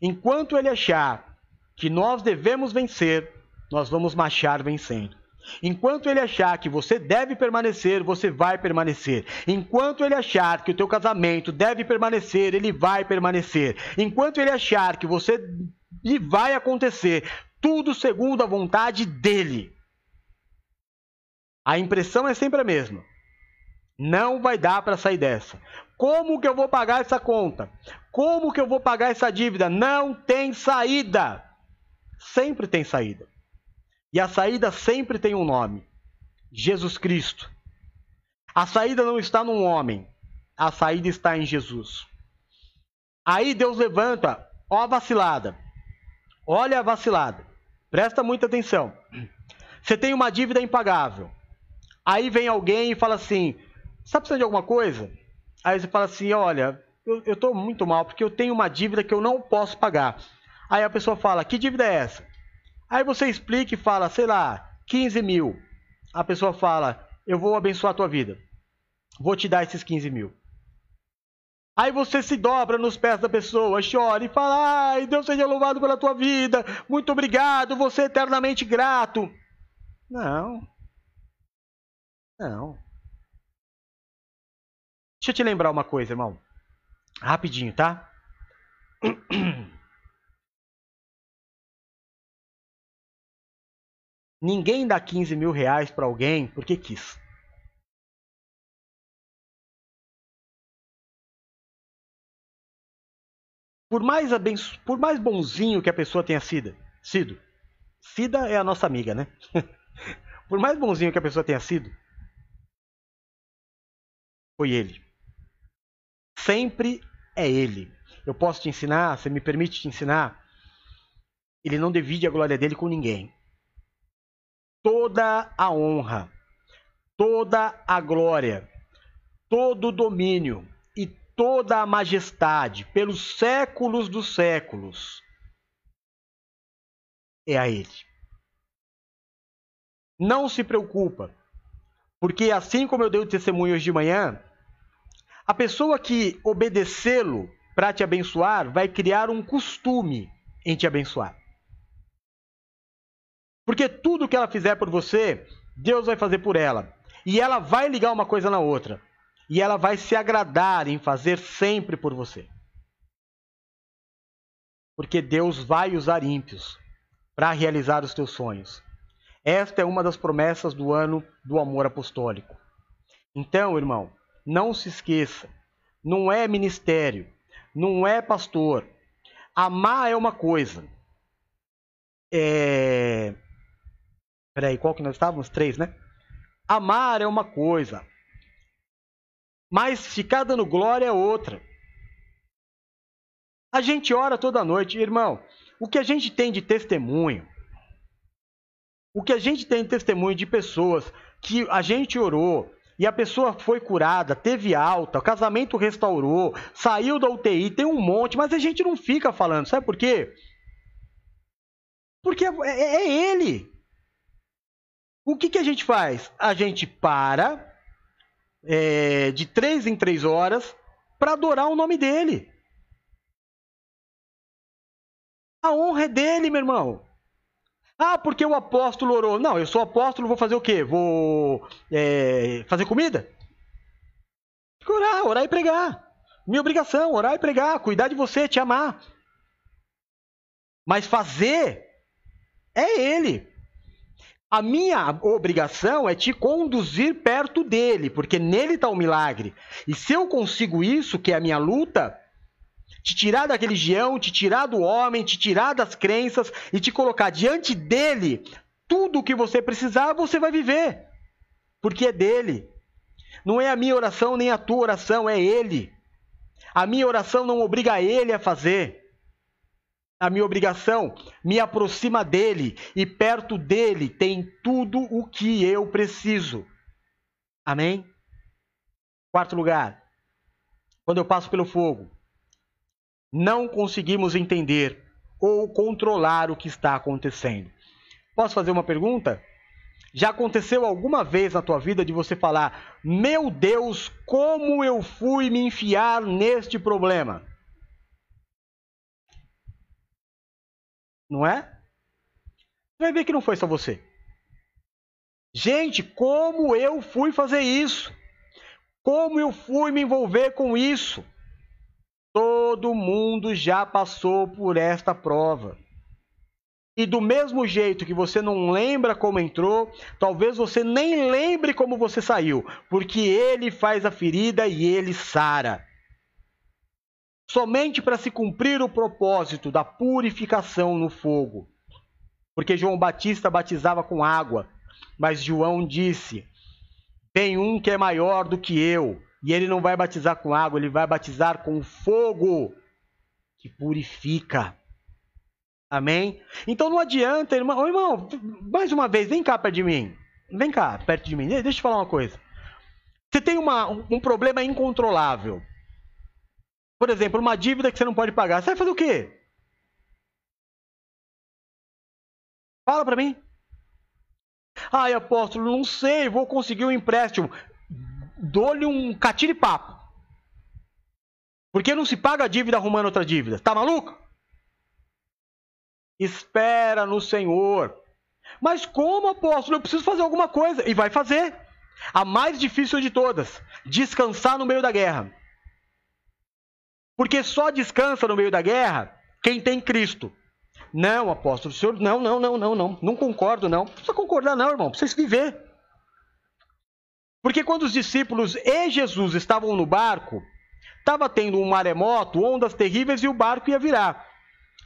Enquanto ele achar que nós devemos vencer, nós vamos marchar vencendo. Enquanto ele achar que você deve permanecer, você vai permanecer. Enquanto ele achar que o teu casamento deve permanecer, ele vai permanecer. Enquanto ele achar que você vai acontecer, tudo segundo a vontade dele. A impressão é sempre a mesma. Não vai dar para sair dessa. Como que eu vou pagar essa conta? Como que eu vou pagar essa dívida? Não tem saída. Sempre tem saída. E a saída sempre tem um nome: Jesus Cristo. A saída não está num homem, a saída está em Jesus. Aí Deus levanta, ó vacilada. Olha a vacilada. Presta muita atenção. Você tem uma dívida impagável. Aí vem alguém e fala assim: Está precisando de alguma coisa? Aí você fala assim: Olha, eu estou muito mal porque eu tenho uma dívida que eu não posso pagar. Aí a pessoa fala: Que dívida é essa? Aí você explica e fala, sei lá, 15 mil. A pessoa fala, eu vou abençoar a tua vida. Vou te dar esses 15 mil. Aí você se dobra nos pés da pessoa, chora e fala: Ai, Deus seja louvado pela tua vida, muito obrigado, você é eternamente grato. Não. Não. Deixa eu te lembrar uma coisa, irmão. Rapidinho, tá? Ninguém dá 15 mil reais para alguém porque quis. Por mais, abenço... Por mais bonzinho que a pessoa tenha sido, sido, Cida é a nossa amiga, né? Por mais bonzinho que a pessoa tenha sido, foi ele. Sempre é ele. Eu posso te ensinar, você me permite te ensinar? Ele não divide a glória dele com ninguém toda a honra, toda a glória, todo o domínio e toda a majestade pelos séculos dos séculos é a Ele. Não se preocupa, porque assim como eu dei o testemunho hoje de manhã, a pessoa que obedecê-lo para te abençoar vai criar um costume em te abençoar. Porque tudo que ela fizer por você, Deus vai fazer por ela. E ela vai ligar uma coisa na outra. E ela vai se agradar em fazer sempre por você. Porque Deus vai usar ímpios para realizar os teus sonhos. Esta é uma das promessas do ano do amor apostólico. Então, irmão, não se esqueça: não é ministério, não é pastor. Amar é uma coisa. É Peraí, qual que nós estávamos? Três, né? Amar é uma coisa, mas ficar dando glória é outra. A gente ora toda noite, irmão. O que a gente tem de testemunho, o que a gente tem de testemunho de pessoas que a gente orou e a pessoa foi curada, teve alta, o casamento restaurou, saiu da UTI, tem um monte, mas a gente não fica falando, sabe por quê? Porque é, é, é ele. O que, que a gente faz? A gente para é, de três em três horas para adorar o nome dele. A honra é dele, meu irmão. Ah, porque o apóstolo orou. Não, eu sou apóstolo, vou fazer o quê? Vou é, fazer comida? Orar, orar e pregar. Minha obrigação, orar e pregar, cuidar de você, te amar. Mas fazer é ele. A minha obrigação é te conduzir perto dele, porque nele está o milagre. E se eu consigo isso, que é a minha luta, te tirar da religião, te tirar do homem, te tirar das crenças e te colocar diante dele, tudo o que você precisar, você vai viver. Porque é dele. Não é a minha oração nem a tua oração, é ele. A minha oração não obriga ele a fazer a minha obrigação me aproxima dele e perto dele tem tudo o que eu preciso. Amém? Quarto lugar, quando eu passo pelo fogo, não conseguimos entender ou controlar o que está acontecendo. Posso fazer uma pergunta? Já aconteceu alguma vez na tua vida de você falar: Meu Deus, como eu fui me enfiar neste problema? Não é? Você vai ver que não foi só você. Gente, como eu fui fazer isso? Como eu fui me envolver com isso? Todo mundo já passou por esta prova. E do mesmo jeito que você não lembra como entrou, talvez você nem lembre como você saiu, porque ele faz a ferida e ele sara. Somente para se cumprir o propósito da purificação no fogo. Porque João Batista batizava com água, mas João disse: Tem um que é maior do que eu, e ele não vai batizar com água, ele vai batizar com fogo que purifica. Amém? Então não adianta, irmão. irmão, mais uma vez, vem cá perto de mim. Vem cá, perto de mim. Deixa eu te falar uma coisa. Você tem uma, um problema incontrolável. Por exemplo, uma dívida que você não pode pagar. Você vai fazer o quê? Fala para mim. Ai, apóstolo, não sei, vou conseguir um empréstimo. Dou-lhe um catire-papo. Porque não se paga a dívida arrumando outra dívida. Tá maluco? Espera no Senhor. Mas como, apóstolo? Eu preciso fazer alguma coisa. E vai fazer. A mais difícil de todas: descansar no meio da guerra. Porque só descansa no meio da guerra quem tem Cristo. Não, apóstolo, senhor. Não, não, não, não, não. Não concordo, não. Não precisa concordar, não, irmão. Precisa viver. Porque quando os discípulos e Jesus estavam no barco, estava tendo um maremoto, ondas terríveis e o barco ia virar.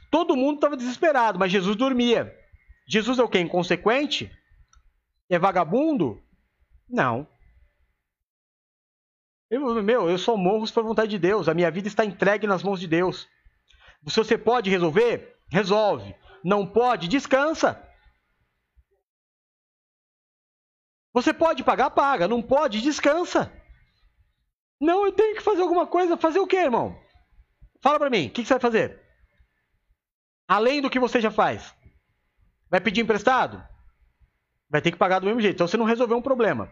Todo mundo estava desesperado, mas Jesus dormia. Jesus é o quê? Inconsequente? É vagabundo? Não. Eu, meu, eu sou morro por vontade de Deus. A minha vida está entregue nas mãos de Deus. Se você pode resolver, resolve. Não pode, descansa. Você pode pagar, paga. Não pode, descansa. Não, eu tenho que fazer alguma coisa. Fazer o quê, irmão? Fala para mim, o que, que você vai fazer? Além do que você já faz. Vai pedir emprestado? Vai ter que pagar do mesmo jeito. Então você não resolveu um problema.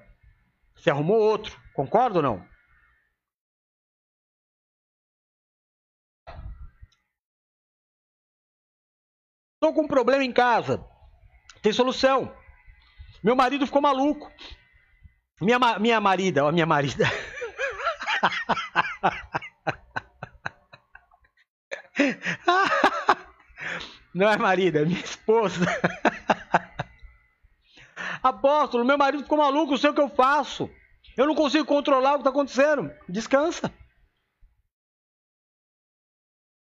Você arrumou outro. Concorda ou não? Estou com um problema em casa. Tem solução. Meu marido ficou maluco. Minha, minha marida, ó, minha marida. Não é marido, é minha esposa. Apóstolo, meu marido ficou maluco, não sei o que eu faço. Eu não consigo controlar o que está acontecendo. Descansa.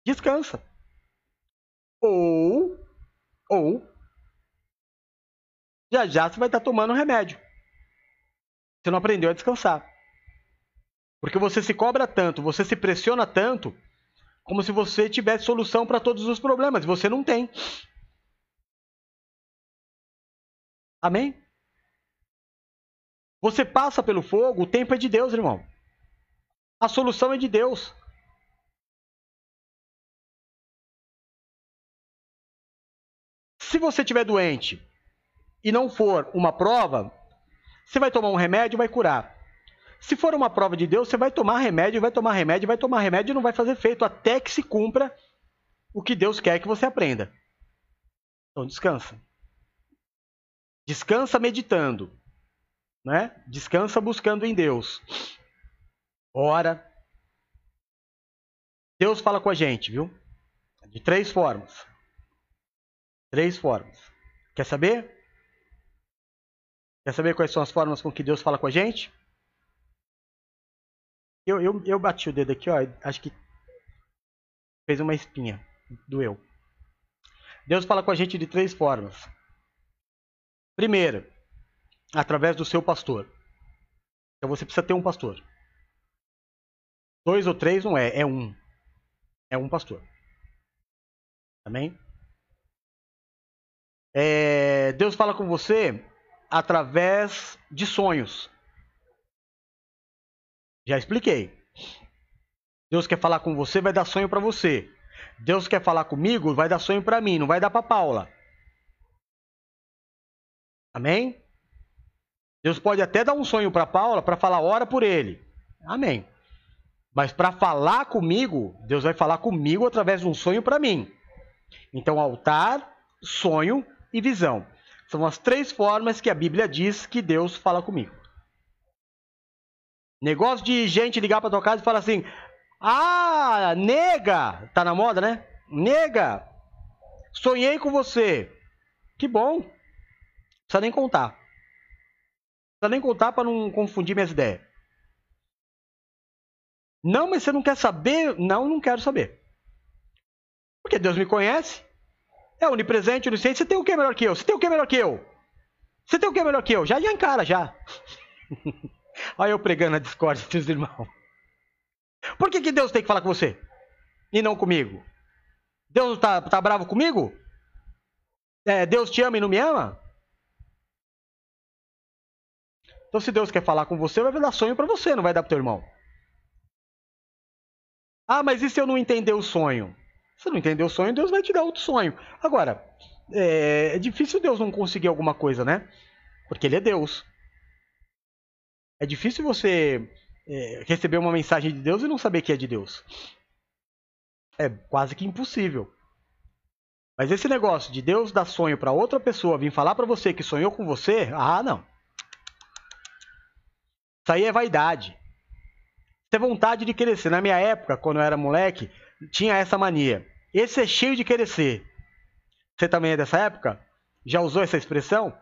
Descansa. Ou, ou, já já você vai estar tomando um remédio. Você não aprendeu a descansar. Porque você se cobra tanto, você se pressiona tanto, como se você tivesse solução para todos os problemas. E você não tem. Amém? Você passa pelo fogo, o tempo é de Deus, irmão. A solução é de Deus. Se você estiver doente e não for uma prova, você vai tomar um remédio e vai curar. Se for uma prova de Deus, você vai tomar remédio, vai tomar remédio, vai tomar remédio e não vai fazer efeito até que se cumpra o que Deus quer que você aprenda. Então descansa. Descansa meditando, né? Descansa buscando em Deus. Ora. Deus fala com a gente, viu? De três formas. Três formas. Quer saber? Quer saber quais são as formas com que Deus fala com a gente? Eu, eu, eu bati o dedo aqui, ó. Acho que fez uma espinha. Doeu. Deus fala com a gente de três formas. Primeiro, através do seu pastor. Então você precisa ter um pastor. Dois ou três não é, é um. É um pastor. Amém? É, Deus fala com você através de sonhos. Já expliquei. Deus quer falar com você, vai dar sonho para você. Deus quer falar comigo, vai dar sonho para mim, não vai dar para Paula. Amém? Deus pode até dar um sonho para Paula para falar ora por ele. Amém. Mas para falar comigo, Deus vai falar comigo através de um sonho para mim. Então, altar, sonho e visão. São as três formas que a Bíblia diz que Deus fala comigo. Negócio de gente ligar para tua casa e falar assim: "Ah, nega, tá na moda, né? Nega, sonhei com você. Que bom. Não precisa nem contar. Não precisa nem contar para não confundir minhas ideias. Não, mas você não quer saber? Não, não quero saber. Porque Deus me conhece. É onipresente, onisciente. Você tem o que melhor que eu? Você tem o que melhor que eu? Você tem o que melhor que eu? Já, já encara, já. Olha eu pregando a discórdia entre os irmãos. Por que, que Deus tem que falar com você? E não comigo? Deus tá, tá bravo comigo? É, Deus te ama e não me ama? Então, se Deus quer falar com você, vai dar sonho para você, não vai dar para teu irmão. Ah, mas e se eu não entender o sonho? Se não entender o sonho, Deus vai te dar outro sonho. Agora, é, é difícil Deus não conseguir alguma coisa, né? Porque Ele é Deus. É difícil você é, receber uma mensagem de Deus e não saber que é de Deus. É quase que impossível. Mas esse negócio de Deus dar sonho para outra pessoa vir falar para você que sonhou com você, ah, não. Isso aí é vaidade. Ter vontade de ser. Na minha época, quando eu era moleque, tinha essa mania. Esse é cheio de querer ser. Você também é dessa época? Já usou essa expressão?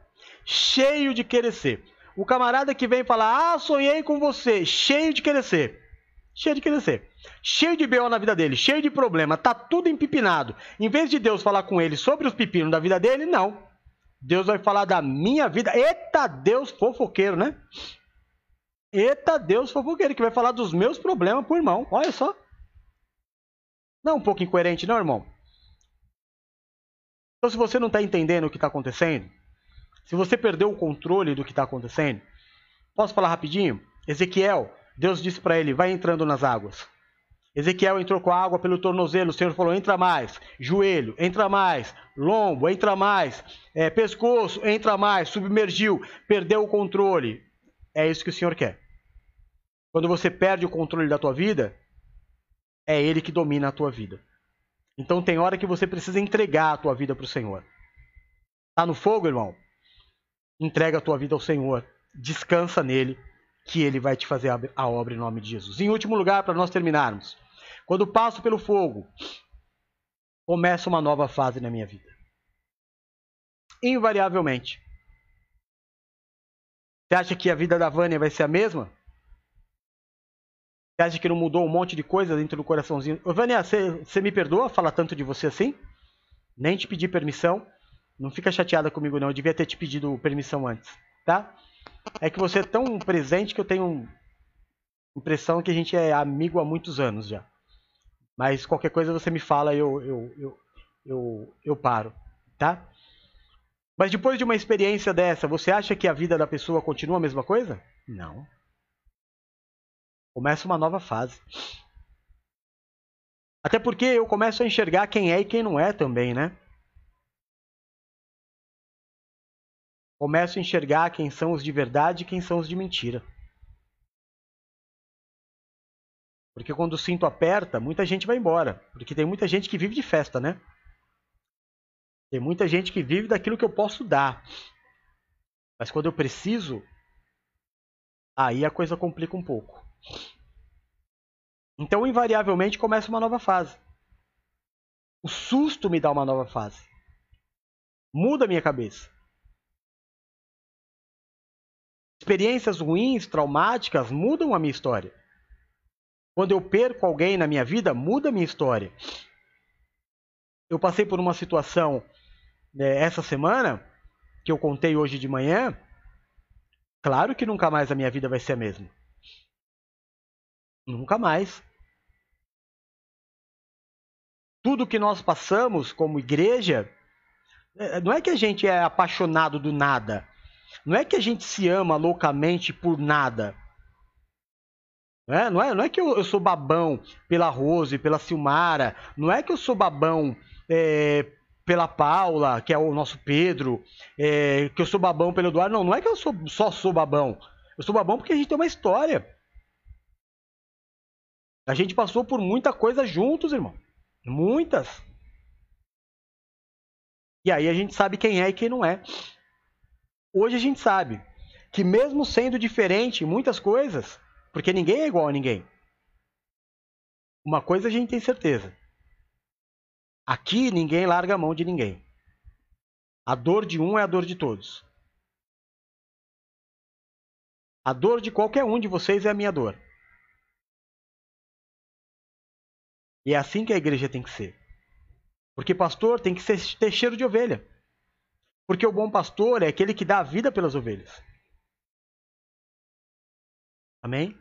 Cheio de querer ser. O camarada que vem falar, ah, sonhei com você, cheio de querer ser. Cheio de querer ser. Cheio de B.O. na vida dele, cheio de problema, tá tudo empipinado. Em vez de Deus falar com ele sobre os pepinos da vida dele, não. Deus vai falar da minha vida. Eita Deus fofoqueiro, né? Eita Deus fofoqueiro, que vai falar dos meus problemas pro irmão. Olha só. Não é um pouco incoerente, não, irmão? Então, se você não está entendendo o que está acontecendo, se você perdeu o controle do que está acontecendo, posso falar rapidinho? Ezequiel, Deus disse para ele: vai entrando nas águas. Ezequiel entrou com a água pelo tornozelo, o Senhor falou: entra mais, joelho, entra mais, lombo, entra mais, é, pescoço, entra mais, submergiu, perdeu o controle. É isso que o Senhor quer. Quando você perde o controle da tua vida, é Ele que domina a tua vida. Então tem hora que você precisa entregar a tua vida para o Senhor. Tá no fogo, irmão? Entrega a tua vida ao Senhor. Descansa nele, que ele vai te fazer a obra em nome de Jesus. Em último lugar, para nós terminarmos. Quando passo pelo fogo, começa uma nova fase na minha vida. Invariavelmente. Você acha que a vida da Vânia vai ser a mesma? Você acha que não mudou um monte de coisa dentro do coraçãozinho? Ô, Vânia, você me perdoa falar tanto de você assim? Nem te pedi permissão. Não fica chateada comigo, não. Eu devia ter te pedido permissão antes, tá? É que você é tão presente que eu tenho impressão que a gente é amigo há muitos anos já. Mas qualquer coisa você me fala, eu, eu, eu, eu, eu paro, tá? Mas depois de uma experiência dessa, você acha que a vida da pessoa continua a mesma coisa? Não. Começa uma nova fase. Até porque eu começo a enxergar quem é e quem não é também, né? Começo a enxergar quem são os de verdade e quem são os de mentira. Porque quando o cinto aperta, muita gente vai embora. Porque tem muita gente que vive de festa, né? Tem muita gente que vive daquilo que eu posso dar. Mas quando eu preciso, aí a coisa complica um pouco. Então, invariavelmente, começa uma nova fase. O susto me dá uma nova fase. Muda a minha cabeça. Experiências ruins, traumáticas, mudam a minha história. Quando eu perco alguém na minha vida, muda a minha história. Eu passei por uma situação né, essa semana, que eu contei hoje de manhã. Claro que nunca mais a minha vida vai ser a mesma. Nunca mais. Tudo que nós passamos como igreja, é, não é que a gente é apaixonado do nada. Não é que a gente se ama loucamente por nada. Não é, não é, não é que eu, eu sou babão pela Rose, pela Silmara, não é que eu sou babão é, pela Paula, que é o nosso Pedro, é, que eu sou babão pelo Eduardo. Não, não é que eu sou, só sou babão. Eu sou babão porque a gente tem uma história. A gente passou por muita coisa juntos, irmão. Muitas. E aí a gente sabe quem é e quem não é. Hoje a gente sabe que mesmo sendo diferente em muitas coisas, porque ninguém é igual a ninguém. Uma coisa a gente tem certeza. Aqui ninguém larga a mão de ninguém. A dor de um é a dor de todos. A dor de qualquer um de vocês é a minha dor. E é assim que a igreja tem que ser. Porque pastor tem que ser, ter cheiro de ovelha. Porque o bom pastor é aquele que dá a vida pelas ovelhas. Amém?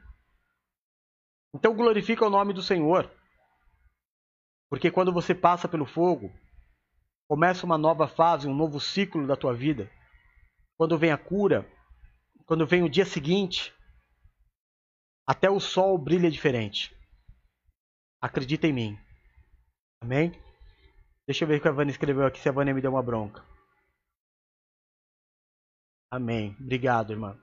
Então glorifica o nome do Senhor. Porque quando você passa pelo fogo, começa uma nova fase, um novo ciclo da tua vida. Quando vem a cura, quando vem o dia seguinte, até o sol brilha diferente. Acredita em mim. Amém? Deixa eu ver o que a Vânia escreveu aqui, se a Vânia me deu uma bronca. Amém. Obrigado, irmã.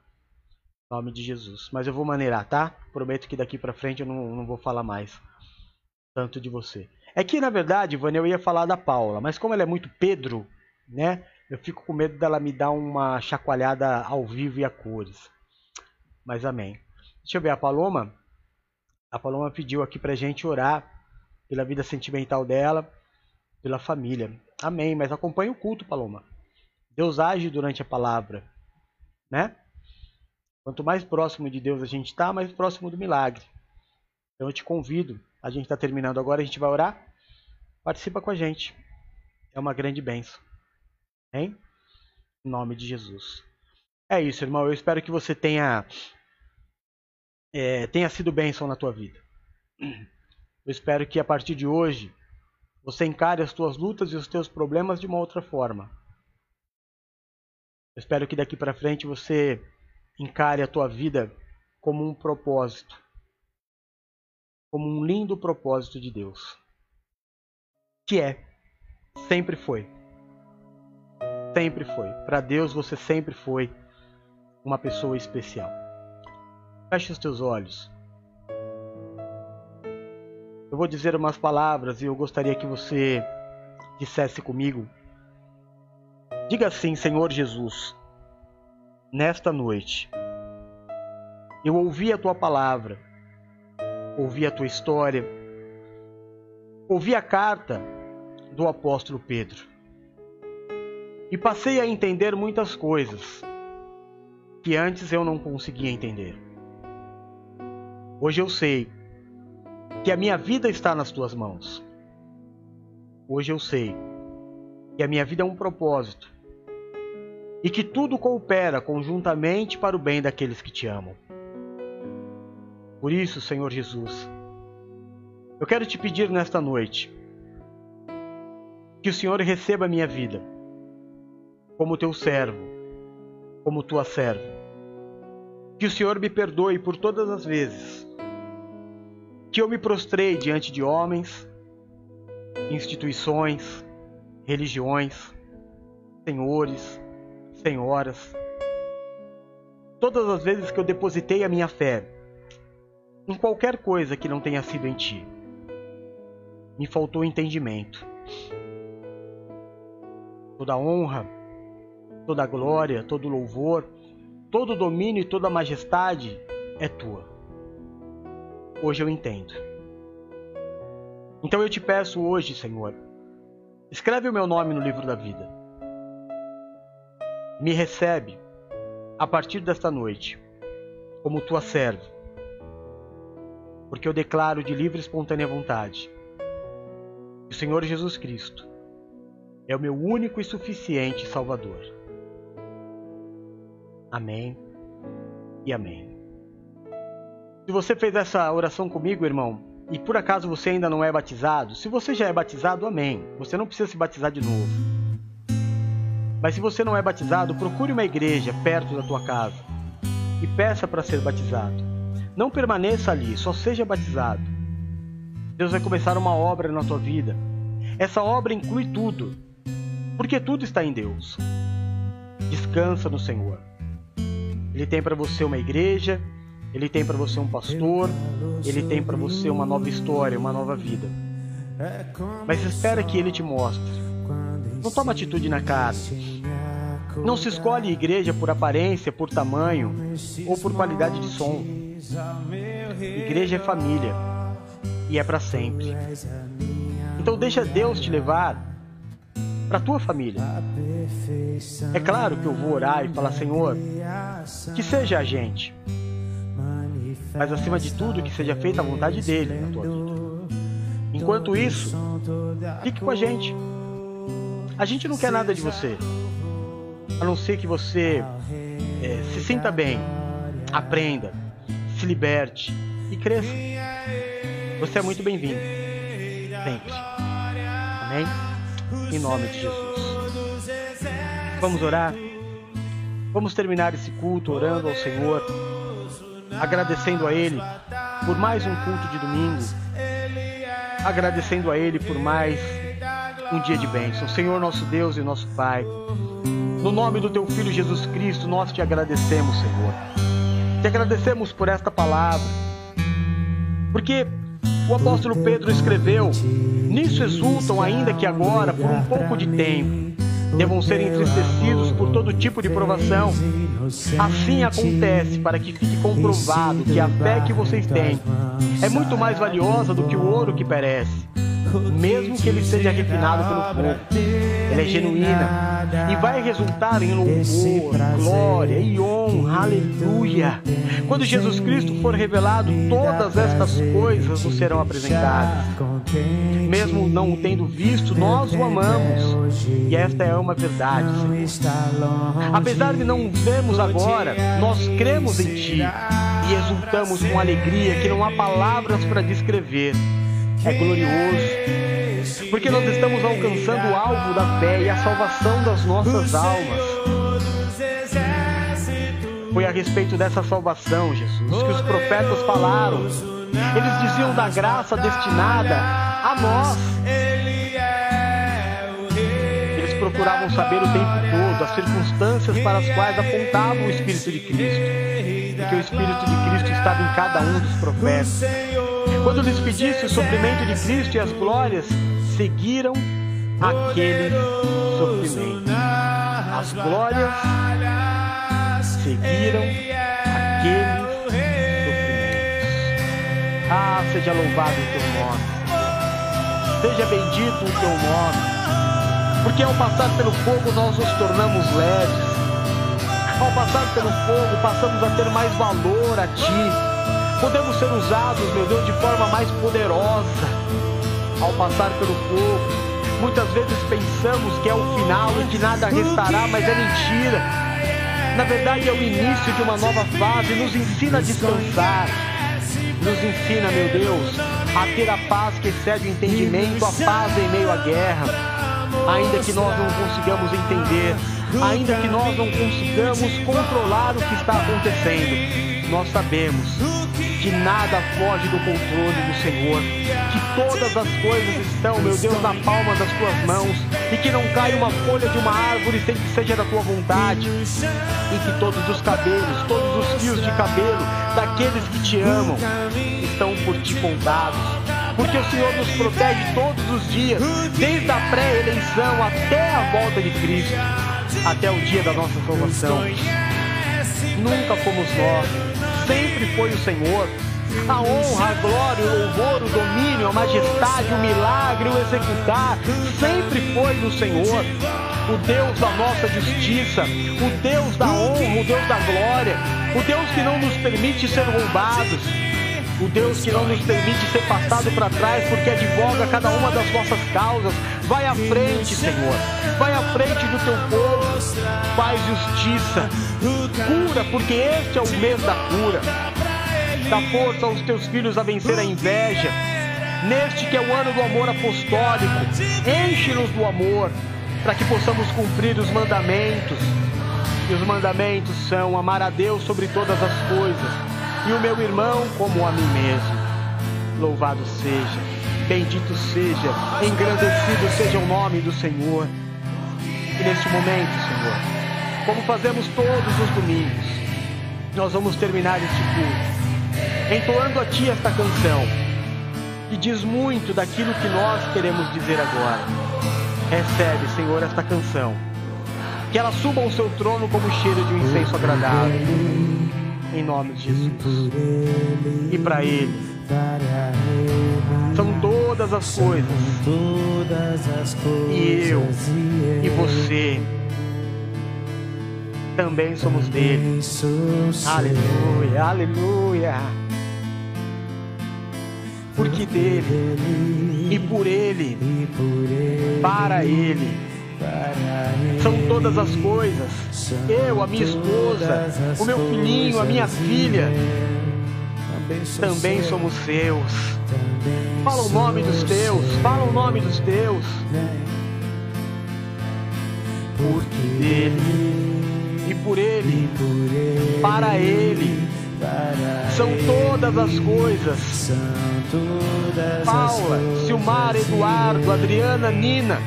Em nome de Jesus. Mas eu vou maneirar, tá? Prometo que daqui para frente eu não, não vou falar mais tanto de você. É que, na verdade, Vânia, eu ia falar da Paula, mas como ela é muito Pedro, né? Eu fico com medo dela me dar uma chacoalhada ao vivo e a cores. Mas amém. Deixa eu ver a Paloma. A Paloma pediu aqui pra gente orar pela vida sentimental dela, pela família. Amém. Mas acompanhe o culto, Paloma. Deus age durante a palavra, né? Quanto mais próximo de Deus a gente está, mais próximo do milagre. Então eu te convido a gente está terminando agora, a gente vai orar. Participa com a gente. É uma grande benção. Hein? Em nome de Jesus. É isso, irmão. Eu espero que você tenha é, tenha sido bênção na tua vida. Eu espero que a partir de hoje você encare as tuas lutas e os teus problemas de uma outra forma. Eu espero que daqui para frente você encare a tua vida como um propósito como um lindo propósito de Deus. Que é, sempre foi. Sempre foi. Para Deus você sempre foi uma pessoa especial. Feche os teus olhos. Eu vou dizer umas palavras e eu gostaria que você dissesse comigo. Diga assim, Senhor Jesus, nesta noite, eu ouvi a tua palavra ouvi a tua história, ouvi a carta do apóstolo Pedro e passei a entender muitas coisas que antes eu não conseguia entender. Hoje eu sei que a minha vida está nas tuas mãos. Hoje eu sei que a minha vida é um propósito e que tudo coopera conjuntamente para o bem daqueles que te amam. Por isso, Senhor Jesus, eu quero te pedir nesta noite que o Senhor receba a minha vida como teu servo, como tua serva. Que o Senhor me perdoe por todas as vezes que eu me prostrei diante de homens, instituições, religiões, senhores, senhoras. Todas as vezes que eu depositei a minha fé em qualquer coisa que não tenha sido em ti. Me faltou entendimento. Toda honra, toda glória, todo louvor, todo domínio e toda majestade é tua. Hoje eu entendo. Então eu te peço hoje, Senhor, escreve o meu nome no livro da vida. Me recebe a partir desta noite como tua serva porque eu declaro de livre e espontânea vontade que o Senhor Jesus Cristo é o meu único e suficiente Salvador. Amém e amém. Se você fez essa oração comigo, irmão, e por acaso você ainda não é batizado, se você já é batizado, amém. Você não precisa se batizar de novo. Mas se você não é batizado, procure uma igreja perto da tua casa e peça para ser batizado. Não permaneça ali, só seja batizado. Deus vai começar uma obra na tua vida. Essa obra inclui tudo, porque tudo está em Deus. Descansa no Senhor. Ele tem para você uma igreja, ele tem para você um pastor, ele tem para você uma nova história, uma nova vida. Mas espera que ele te mostre. Não toma atitude na carne. Não se escolhe igreja por aparência, por tamanho ou por qualidade de som. Igreja é família e é para sempre. Então deixa Deus te levar para a tua família. É claro que eu vou orar e falar, Senhor, que seja a gente, mas acima de tudo que seja feita a vontade dele na tua vida. Enquanto isso, fique com a gente. A gente não quer nada de você, a não ser que você é, se sinta bem, aprenda, se liberte e cresça. Você é muito bem-vindo. Sempre. Amém? Em nome de Jesus. Vamos orar? Vamos terminar esse culto orando ao Senhor, agradecendo a Ele por mais um culto de domingo, agradecendo a Ele por mais um dia de bênção. Senhor, nosso Deus e nosso Pai, no nome do Teu Filho Jesus Cristo, nós te agradecemos, Senhor. Te agradecemos por esta palavra, porque o apóstolo Pedro escreveu: Nisso exultam, ainda que agora, por um pouco de tempo, devam ser entristecidos por todo tipo de provação. Assim acontece para que fique comprovado que a fé que vocês têm é muito mais valiosa do que o ouro que perece mesmo que ele seja refinado pelo fogo. Ela é genuína e vai resultar em louvor, glória e honra, aleluia. Quando Jesus Cristo for revelado, todas estas coisas nos serão apresentadas. Mesmo não o tendo visto, nós o amamos. E esta é uma verdade. Apesar de não vermos agora, nós cremos em Ti e exultamos com alegria que não há palavras para descrever é glorioso, porque nós estamos alcançando o alvo da fé e a salvação das nossas almas. Foi a respeito dessa salvação, Jesus, que os profetas falaram. Eles diziam da graça destinada a nós. Procuravam saber o tempo todo as circunstâncias para as quais apontavam o Espírito de Cristo. Porque o Espírito de Cristo estava em cada um dos profetas. Quando lhes pedisse o suprimento de Cristo e as glórias, seguiram aquele sofrimento. As glórias seguiram aquele sofrimento. Ah, seja louvado o teu nome. Seja bendito o teu nome. Porque ao passar pelo fogo nós nos tornamos leves. Ao passar pelo fogo passamos a ter mais valor a ti Podemos ser usados, meu Deus, de forma mais poderosa ao passar pelo fogo. Muitas vezes pensamos que é o final e que nada restará, mas é mentira. Na verdade, é o início de uma nova fase. Nos ensina a descansar. Nos ensina, meu Deus, a ter a paz que excede o entendimento, a paz em meio à guerra. Ainda que nós não consigamos entender, ainda que nós não consigamos controlar o que está acontecendo, nós sabemos que nada foge do controle do Senhor, que todas as coisas estão, meu Deus, na palma das tuas mãos, e que não cai uma folha de uma árvore sem que seja da tua vontade, e que todos os cabelos, todos os fios de cabelo daqueles que te amam estão por ti contados. Porque o Senhor nos protege todos os dias, desde a pré-eleição até a volta de Cristo, até o dia da nossa salvação. Nunca fomos nós, sempre foi o Senhor. A honra, a glória, o louvor, o domínio, a majestade, o milagre, o executar, sempre foi do Senhor. O Deus da nossa justiça, o Deus da honra, o Deus da glória, o Deus que não nos permite ser roubados, o Deus que não nos permite ser passado para trás porque advoga cada uma das nossas causas. Vai à frente, Senhor. Vai à frente do teu povo. Faz justiça. Cura, porque este é o mês da cura. Dá força aos teus filhos a vencer a inveja. Neste que é o ano do amor apostólico, enche-nos do amor, para que possamos cumprir os mandamentos. E os mandamentos são amar a Deus sobre todas as coisas e o meu irmão como a mim mesmo. Louvado seja, bendito seja, engrandecido seja o nome do Senhor. E neste momento, Senhor, como fazemos todos os domingos, nós vamos terminar este culto entoando a Ti esta canção, que diz muito daquilo que nós queremos dizer agora. Recebe, Senhor, esta canção, que ela suba ao Seu trono como cheiro de um incenso agradável, em nome de Jesus. E para Ele, são todas as coisas. E eu e você também somos dele. Aleluia, aleluia. Porque dele e por ele, para ele, são todas as coisas. Eu, a minha esposa, o meu filhinho, a minha filha também somos seus. Fala o nome dos teus, fala o nome dos teus. Porque dele e por ele, para ele, são todas as coisas. Paula, Silmar, Eduardo, Adriana, Nina,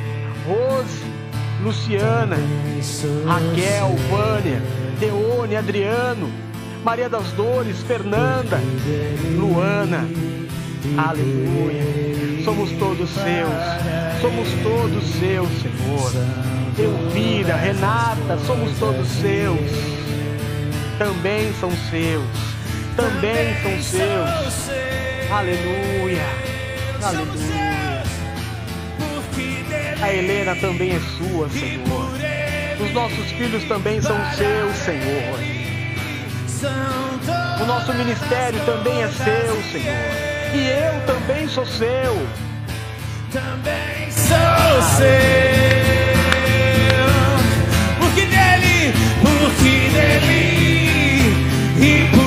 Rose, Luciana, Raquel, Vânia, Deone, Adriano, Maria das Dores, Fernanda, Luana. Aleluia. Somos todos seus. Somos todos seus, Senhor. Elvira, Renata, somos todos seus. Também são seus. Também são seus. Aleluia. Aleluia. A Helena também é sua, Senhor. Os nossos filhos também são seus, Senhor. O nosso ministério também é seu, Senhor. E eu também sou seu. Também sou seu. Porque dele, porque dele e por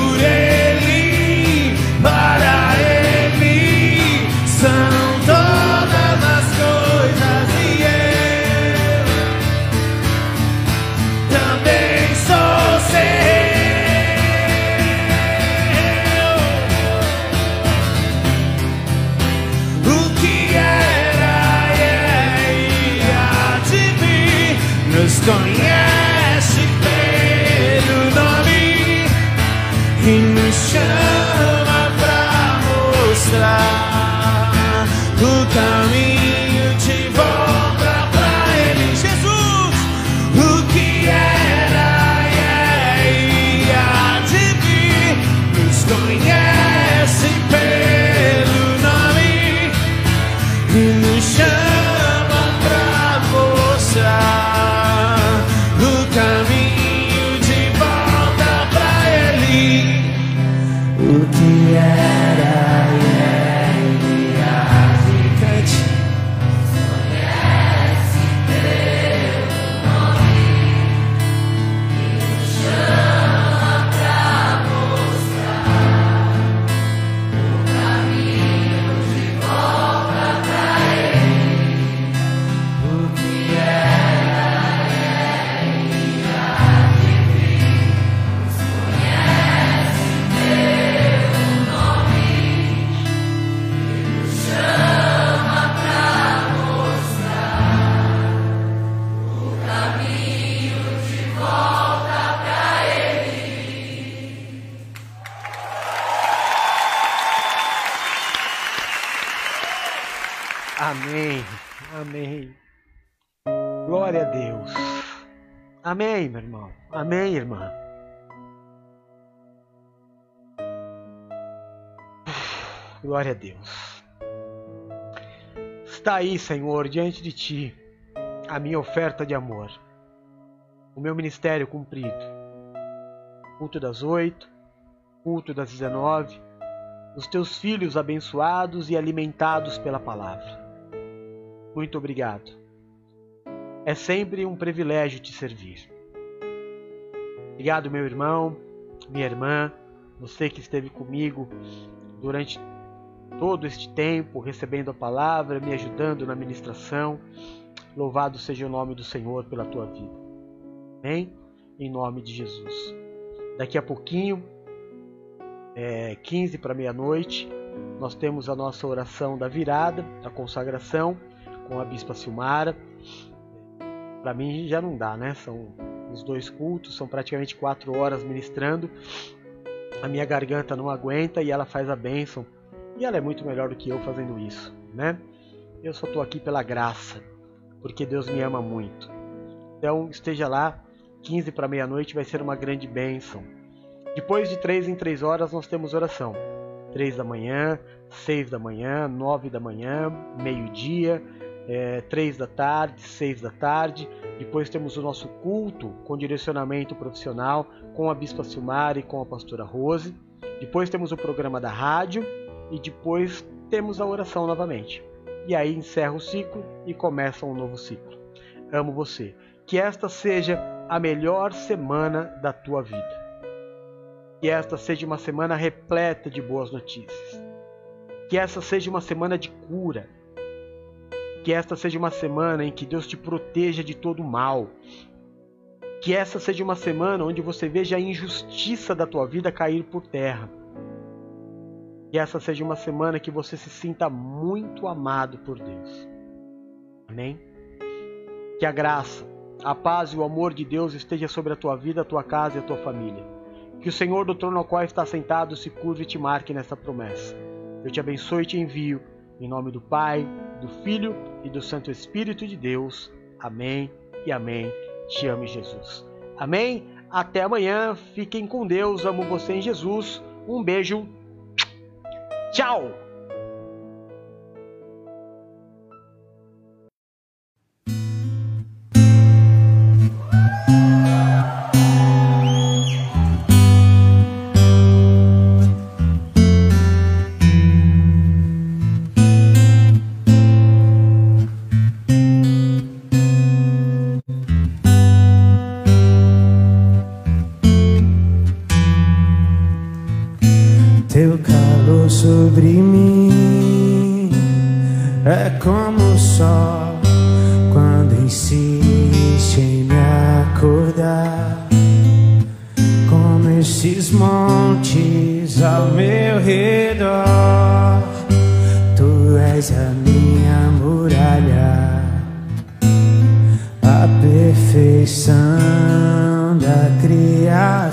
Amém. Amém. Glória a Deus. Amém, meu irmão. Amém, irmã. Glória a Deus. Está aí, Senhor, diante de ti a minha oferta de amor. O meu ministério cumprido. Culto das oito, culto das dezenove, os teus filhos abençoados e alimentados pela palavra. Muito obrigado. É sempre um privilégio te servir. Obrigado, meu irmão, minha irmã, você que esteve comigo durante todo este tempo, recebendo a palavra, me ajudando na ministração. Louvado seja o nome do Senhor pela tua vida. Amém? Em nome de Jesus. Daqui a pouquinho é, 15 para meia-noite, nós temos a nossa oração da virada, a consagração, com a Bispa Silmara. Para mim já não dá, né? São os dois cultos, são praticamente quatro horas ministrando. A minha garganta não aguenta e ela faz a bênção. E ela é muito melhor do que eu fazendo isso, né? Eu só estou aqui pela graça, porque Deus me ama muito. Então esteja lá, 15 para meia-noite vai ser uma grande bênção. Depois de três em três horas nós temos oração. Três da manhã, seis da manhã, nove da manhã, meio-dia, é, três da tarde, seis da tarde. Depois temos o nosso culto com direcionamento profissional com a Bispa Silmar e com a Pastora Rose. Depois temos o programa da rádio e depois temos a oração novamente. E aí encerra o ciclo e começa um novo ciclo. Amo você. Que esta seja a melhor semana da tua vida. Que esta seja uma semana repleta de boas notícias. Que esta seja uma semana de cura. Que esta seja uma semana em que Deus te proteja de todo mal. Que essa seja uma semana onde você veja a injustiça da tua vida cair por terra. Que essa seja uma semana que você se sinta muito amado por Deus. Amém? Que a graça, a paz e o amor de Deus esteja sobre a tua vida, a tua casa e a tua família. Que o Senhor do trono ao qual está sentado se curve e te marque nessa promessa. Eu te abençoe e te envio, em nome do Pai, do Filho e do Santo Espírito de Deus. Amém e amém. Te ame, Jesus. Amém? Até amanhã. Fiquem com Deus. Amo você em Jesus. Um beijo. Tchau!